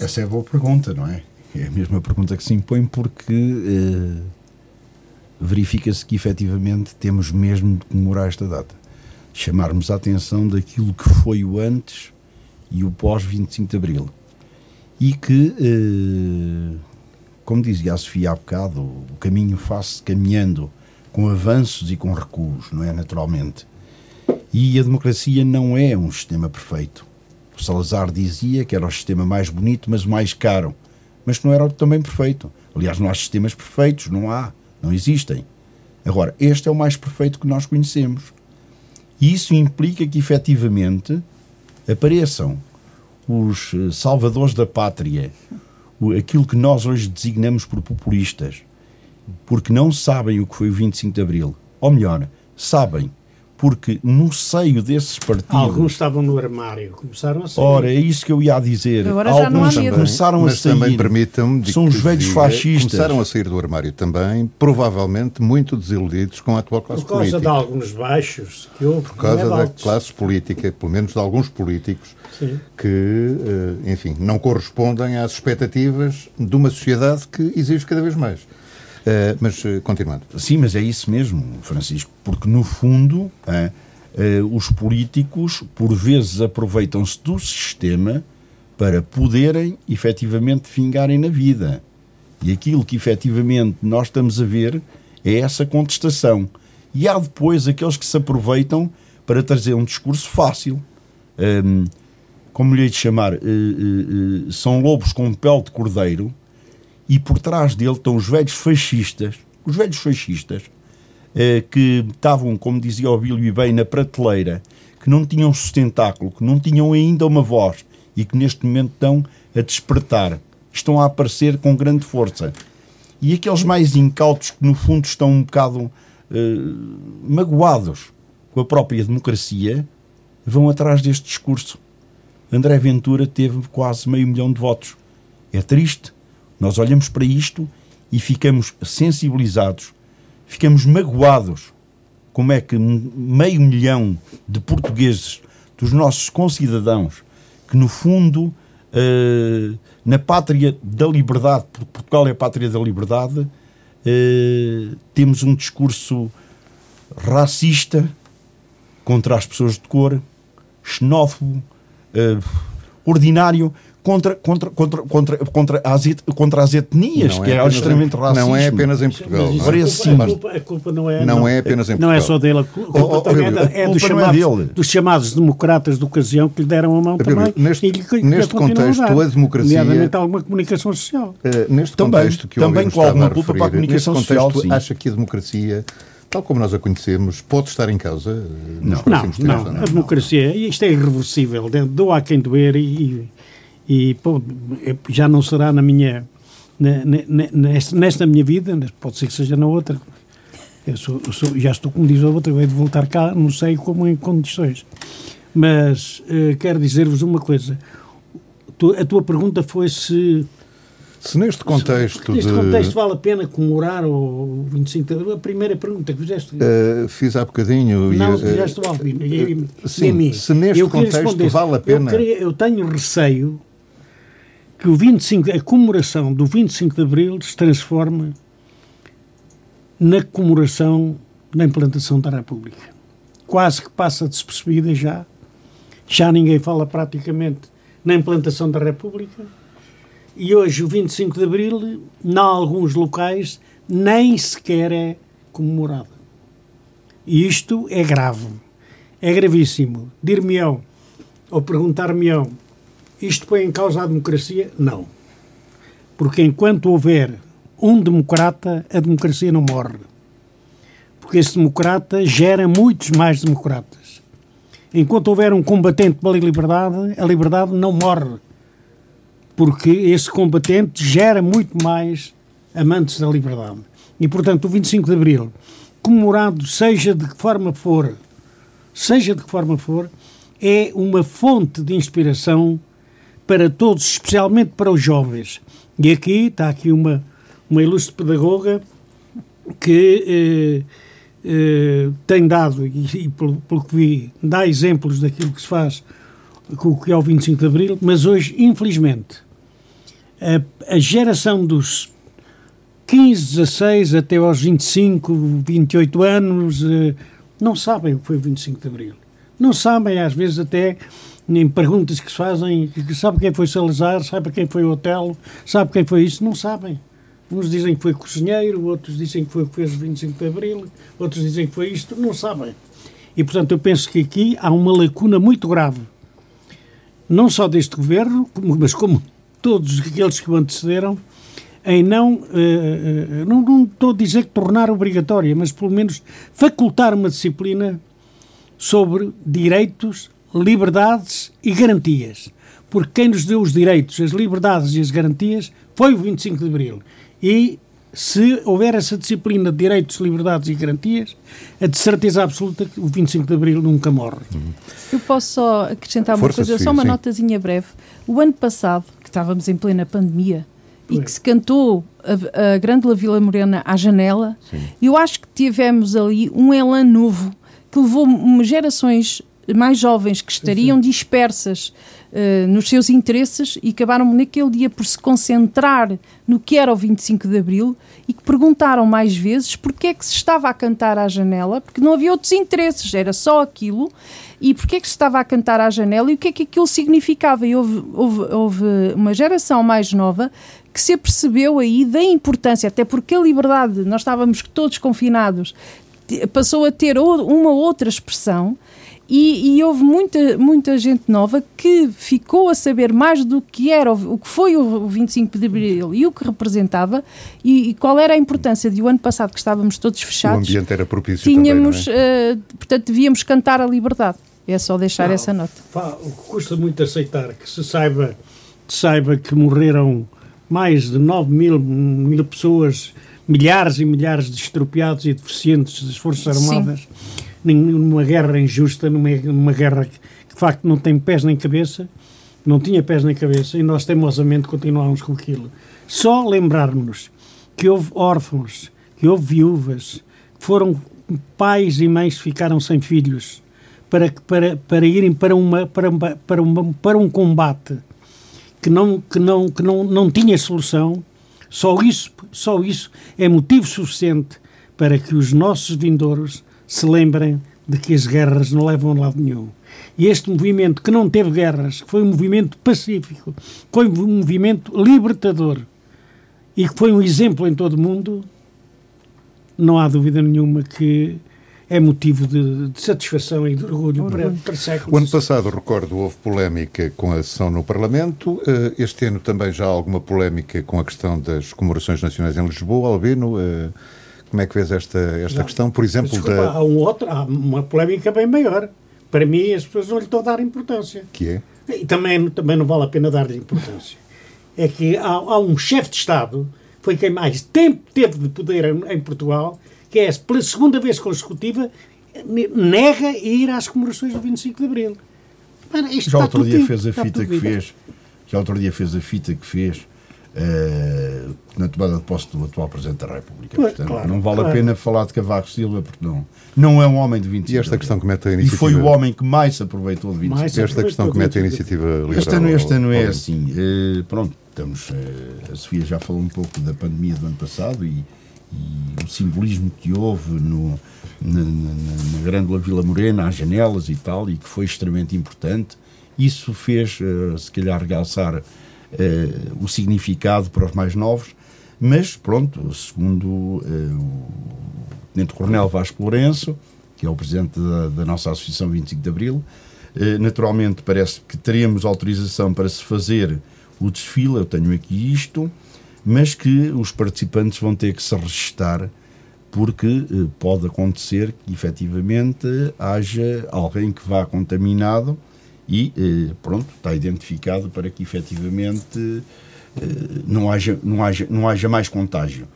Essa é a boa pergunta, não é? É a mesma pergunta que se impõe porque uh, verifica-se que efetivamente temos mesmo de comemorar esta data. Chamarmos a atenção daquilo que foi o antes e o pós 25 de Abril. E que, eh, como dizia a Sofia há bocado, o caminho faz-se caminhando com avanços e com recuos, não é? Naturalmente. E a democracia não é um sistema perfeito. O Salazar dizia que era o sistema mais bonito, mas mais caro. Mas que não era também perfeito. Aliás, não há sistemas perfeitos, não há, não existem. Agora, este é o mais perfeito que nós conhecemos. E isso implica que, efetivamente, apareçam os eh, salvadores da pátria, aquilo que nós hoje designamos por populistas, porque não sabem o que foi o 25 de Abril. Ou melhor, sabem, porque no seio desses partidos. Alguns estavam no armário, começaram a sair. Ora, é isso que eu ia dizer. Agora já não há Alguns começaram mas a sair. também permitam-me São os velhos diga, fascistas. Começaram a sair do armário também, provavelmente muito desiludidos com a atual classe Por causa de política. alguns baixos que houve. Por causa é da de altos. classe política, pelo menos de alguns políticos, Sim. que, eh, enfim, não correspondem às expectativas de uma sociedade que exige cada vez mais. Eh, Mas, eh, continuando. Sim, mas é isso mesmo, Francisco, porque no fundo ah, os políticos por vezes aproveitam-se do sistema para poderem efetivamente vingarem na vida. E aquilo que efetivamente nós estamos a ver é essa contestação. E há depois aqueles que se aproveitam para trazer um discurso fácil. Ahm, como lhe hei de chamar, eh, eh, eh, são lobos com pele de cordeiro e por trás dele estão os velhos fascistas, os velhos fascistas, eh, que estavam, como dizia o Bílio bem, na prateleira, que não tinham sustentáculo, que não tinham ainda uma voz e que neste momento estão a despertar, estão a aparecer com grande força. E aqueles mais incautos que no fundo estão um bocado eh, magoados com a própria democracia, vão atrás deste discurso. André Ventura teve quase meio milhão de votos. É triste. Nós olhamos para isto e ficamos sensibilizados, ficamos magoados. Como é que meio milhão de portugueses, dos nossos concidadãos, que no fundo, eh, na pátria da liberdade, porque Portugal é a pátria da liberdade, eh, temos um discurso racista contra as pessoas de cor, xenófobo, eh, ordinário, contra, contra, contra, contra, contra, as, et- contra as etnias, Não que é, apenas extremamente em, racista. Não é apenas em Portugal. Mas isso, não é? Parece a, culpa, a, mas- culpa, a não é. Não é apenas em Não é Portugal. só dele, a cul- a culpa Oh, oh, também é, da- Abílio, é a dos, não é chamados, dele. dos chamados democratas de ocasião que lhe deram a mão Abílio, também. neste- e lhe- neste contexto, dar, a democracia- Nomeadamente alguma comunicação social. Eh, neste Também, contexto que o também com alguma a culpa referir, para a comunicação neste social, sim. acha que a democracia, tal como nós a conhecemos, pode estar em causa eh, Não, tempos? não, ou a democracia, isto é irreversível, doa a quem doer e, e pô, é- já não será na minha, nesta, nesta minha vida, pode ser que seja na outra. Eu sou, eu sou- já estou, como diz a outra, eu hei de voltar cá, não sei como em condições. Mas eh, quero dizer-vos uma coisa. A tua pergunta foi se Se neste contexto neste de... contexto vale a pena comemorar o 25 de. A primeira pergunta que fizeste. eh, fiz há bocadinho... e, Não, eh, fizeste o Albino. E, e- e sim, a mim. se neste Eu contexto vale a pena- Eu, queria- eu tenho receio que o 25, a comemoração do 25 de Abril se transforme na comemoração da implantação da República. Quase que passa despercebida já. Já ninguém fala praticamente na implantação da República. E hoje, o 25 de Abril, em alguns locais, nem sequer é comemorado. E isto é grave. É gravíssimo. Dir-me-ão, ou perguntar-me-ão, isto põe em causa a democracia? Não. Porque enquanto houver um democrata, a democracia não morre. Porque esse democrata gera muitos mais democratas. Enquanto houver um combatente pela liberdade, a liberdade não morre. Porque esse combatente gera muito mais amantes da liberdade. E, portanto, o 25 de Abril, comemorado seja de que forma for, seja de que forma for, é uma fonte de inspiração para todos, especialmente para os jovens. E aqui está aqui uma, uma ilustre pedagoga que eh, eh, tem dado, e, e pelo, pelo que vi, dá exemplos daquilo que se faz com o que é o 25 de Abril, mas hoje, infelizmente, a, a geração dos 15, 16 até aos 25, 28 anos, eh, não sabem o que foi o 25 de Abril. Não sabem, às vezes até em perguntas que se fazem, que sabe quem foi Salazar, sabe quem foi Otelo, sabe quem foi isso, não sabem. Uns dizem que foi cozinheiro, outros dizem que foi o que fez o 25 de Abril, outros dizem que foi isto, não sabem. E, portanto, eu penso que aqui há uma lacuna muito grave, não só deste governo, mas como todos aqueles que o antecederam, em não, uh, uh, não, não estou a dizer que tornar obrigatória, mas pelo menos facultar uma disciplina sobre direitos, liberdades e garantias. Porque quem nos deu os direitos, as liberdades e as garantias foi o 25 de Abril. E se houver essa disciplina de direitos, liberdades e garantias, é de certeza absoluta que o 25 de Abril nunca morre. Eu posso só acrescentar uma coisa, só uma sim. notazinha breve. O ano passado, que estávamos em plena pandemia, e que se cantou a, a Grande Vila Morena à janela, sim. eu acho que tivemos ali um elan novo que levou gerações mais jovens que estariam dispersas uh, nos seus interesses e acabaram naquele dia por se concentrar no que era o 25 de Abril e que perguntaram mais vezes porque é que se estava a cantar à janela, porque não havia outros interesses, era só aquilo, e porque é que se estava a cantar à janela e o que é que aquilo significava. E houve, houve, houve uma geração mais nova que se apercebeu aí da importância, até porque a liberdade, nós estávamos todos confinados, passou a ter uma outra expressão e, e, houve muita, muita gente nova que ficou a saber mais do que era o, que foi o 25 de Abril e o que representava e, e, qual era a importância de o ano passado que estávamos todos fechados. O ambiente era propício tínhamos, também, é? uh, portanto, devíamos cantar a liberdade. É só deixar Não, essa nota. o que custa muito aceitar que se saiba, saiba que morreram mais de 9 mil, mil pessoas, milhares e milhares de estropiados e deficientes das Forças Armadas. Sim numa guerra injusta, numa, numa guerra que de facto não tem pés nem cabeça, não tinha pés nem cabeça, e nós teimosamente continuámos com aquilo. Só lembrarmos que houve órfãos, que houve viúvas, que foram pais e mães que ficaram sem filhos para, para, para irem para, uma, para, para, uma, para um combate que, não, que, não, que não, não tinha solução, só isso, só isso é motivo suficiente para que os nossos vindouros se lembrem de que as guerras não levam a lado nenhum. E este movimento que não teve guerras, que foi um movimento pacífico, foi um movimento libertador e que foi um exemplo em todo o mundo, não há dúvida nenhuma que é motivo de, de satisfação e de orgulho, para, para séculos. O ano passado, recordo, houve polémica com a sessão no Parlamento. Eh, este ano também já há alguma polémica com a questão das comemorações nacionais em Lisboa. Albino, eh, como é que vês esta, esta não, questão, por exemplo? Desculpa, da... há, um outro, há uma polémica bem maior. Para mim, as pessoas não lhe estão a dar importância. Que é? E também, também não vale a pena dar-lhe importância. É que há, há um chefe de Estado, foi quem mais tempo teve de poder em, em Portugal, que é, pela segunda vez consecutiva, nega ir às comemorações do 25 de Abril. Mano, já outro dia fez a fita que fez, já outro dia fez a fita que fez uh, na tomada de posse do atual Presidente da República. Pois, Portanto, claro, não vale claro. a pena falar de Cavaco Silva, porque não, não é um homem de 25 E esta questão que mete a iniciativa... E foi o homem que mais se aproveitou de 25 mais Esta questão que mete a iniciativa liberal... Este ano, este ano é assim, uh, pronto, estamos, uh, a Sofia já falou um pouco da pandemia do ano passado e o simbolismo que houve no, na, na, na Grande Vila Morena, às janelas e tal, e que foi extremamente importante. Isso fez, uh, se calhar, realçar uh, o significado para os mais novos, mas pronto, segundo uh, o Tenente Coronel Vasco Lourenço, que é o presidente da, da nossa Associação 25 de Abril, uh, naturalmente parece que teremos autorização para se fazer o desfile, eu tenho aqui isto, mas que os participantes vão ter que se registar porque pode acontecer que efetivamente haja alguém que vá contaminado e eh, pronto, está identificado para que efetivamente eh, não, haja, não, haja, não haja mais contágio.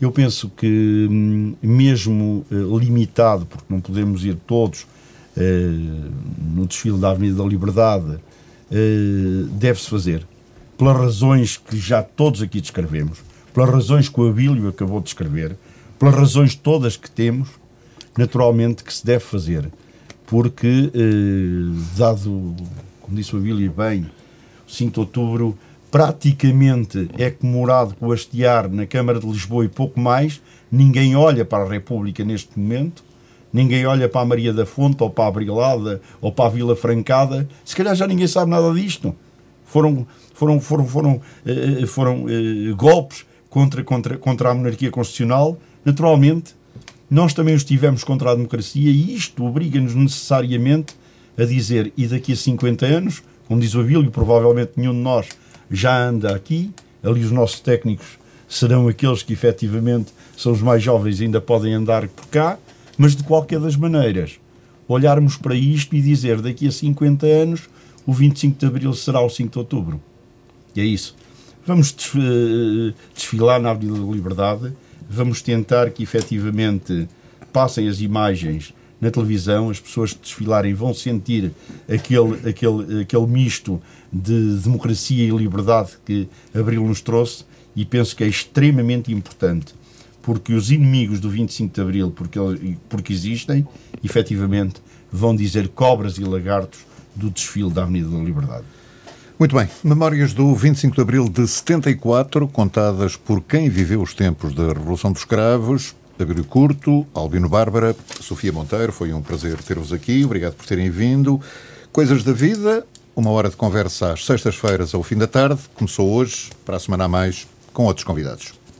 Eu penso que, hum, mesmo eh, limitado, porque não podemos ir todos no desfile da Avenida da Liberdade, deve-se fazer, pelas razões que já todos aqui descrevemos, pelas razões que o Abílio acabou de descrever, pelas razões todas que temos, naturalmente que se deve fazer porque, eh, dado, como disse o Abílio bem, 5 de outubro praticamente é comemorado com o hastear na Câmara de Lisboa e pouco mais, ninguém olha para a República neste momento, ninguém olha para a Maria da Fonte, ou para a Brilada, ou para a Vila Francada, se calhar já ninguém sabe nada disto. Foram, foram, foram, foram, foram, foram uh, golpes contra, contra, contra a monarquia constitucional, naturalmente, nós também os tivemos contra a democracia e isto obriga-nos necessariamente a dizer, e daqui a 50 anos, como diz o Abílio, provavelmente nenhum de nós já anda aqui, ali os nossos técnicos serão aqueles que efetivamente são os mais jovens e ainda podem andar por cá, mas de qualquer das maneiras, olharmos para isto e dizer daqui a 50 anos o 25 de Abril será o 5 de Outubro. E é isso. Vamos eh, desfilar na Avenida da Liberdade, vamos tentar que efetivamente passem as imagens na televisão, as pessoas que desfilarem vão sentir aquele, aquele, aquele misto de democracia e liberdade que Abril nos trouxe e penso que é extremamente importante porque os inimigos do 25 de Abril, porque, porque existem, efetivamente vão dizer cobras e lagartos do desfile da Avenida da Liberdade. Muito bem. Memórias do 25 de abril de 74, contadas por quem viveu os tempos da Revolução dos Cravos. Abílio Curto, Albino Bárbara, Sofia Monteiro, foi um prazer ter-vos aqui. Obrigado por terem vindo. Coisas da vida, uma hora de conversa às sextas-feiras ao fim da tarde. Começou hoje, para a semana a mais, com outros convidados.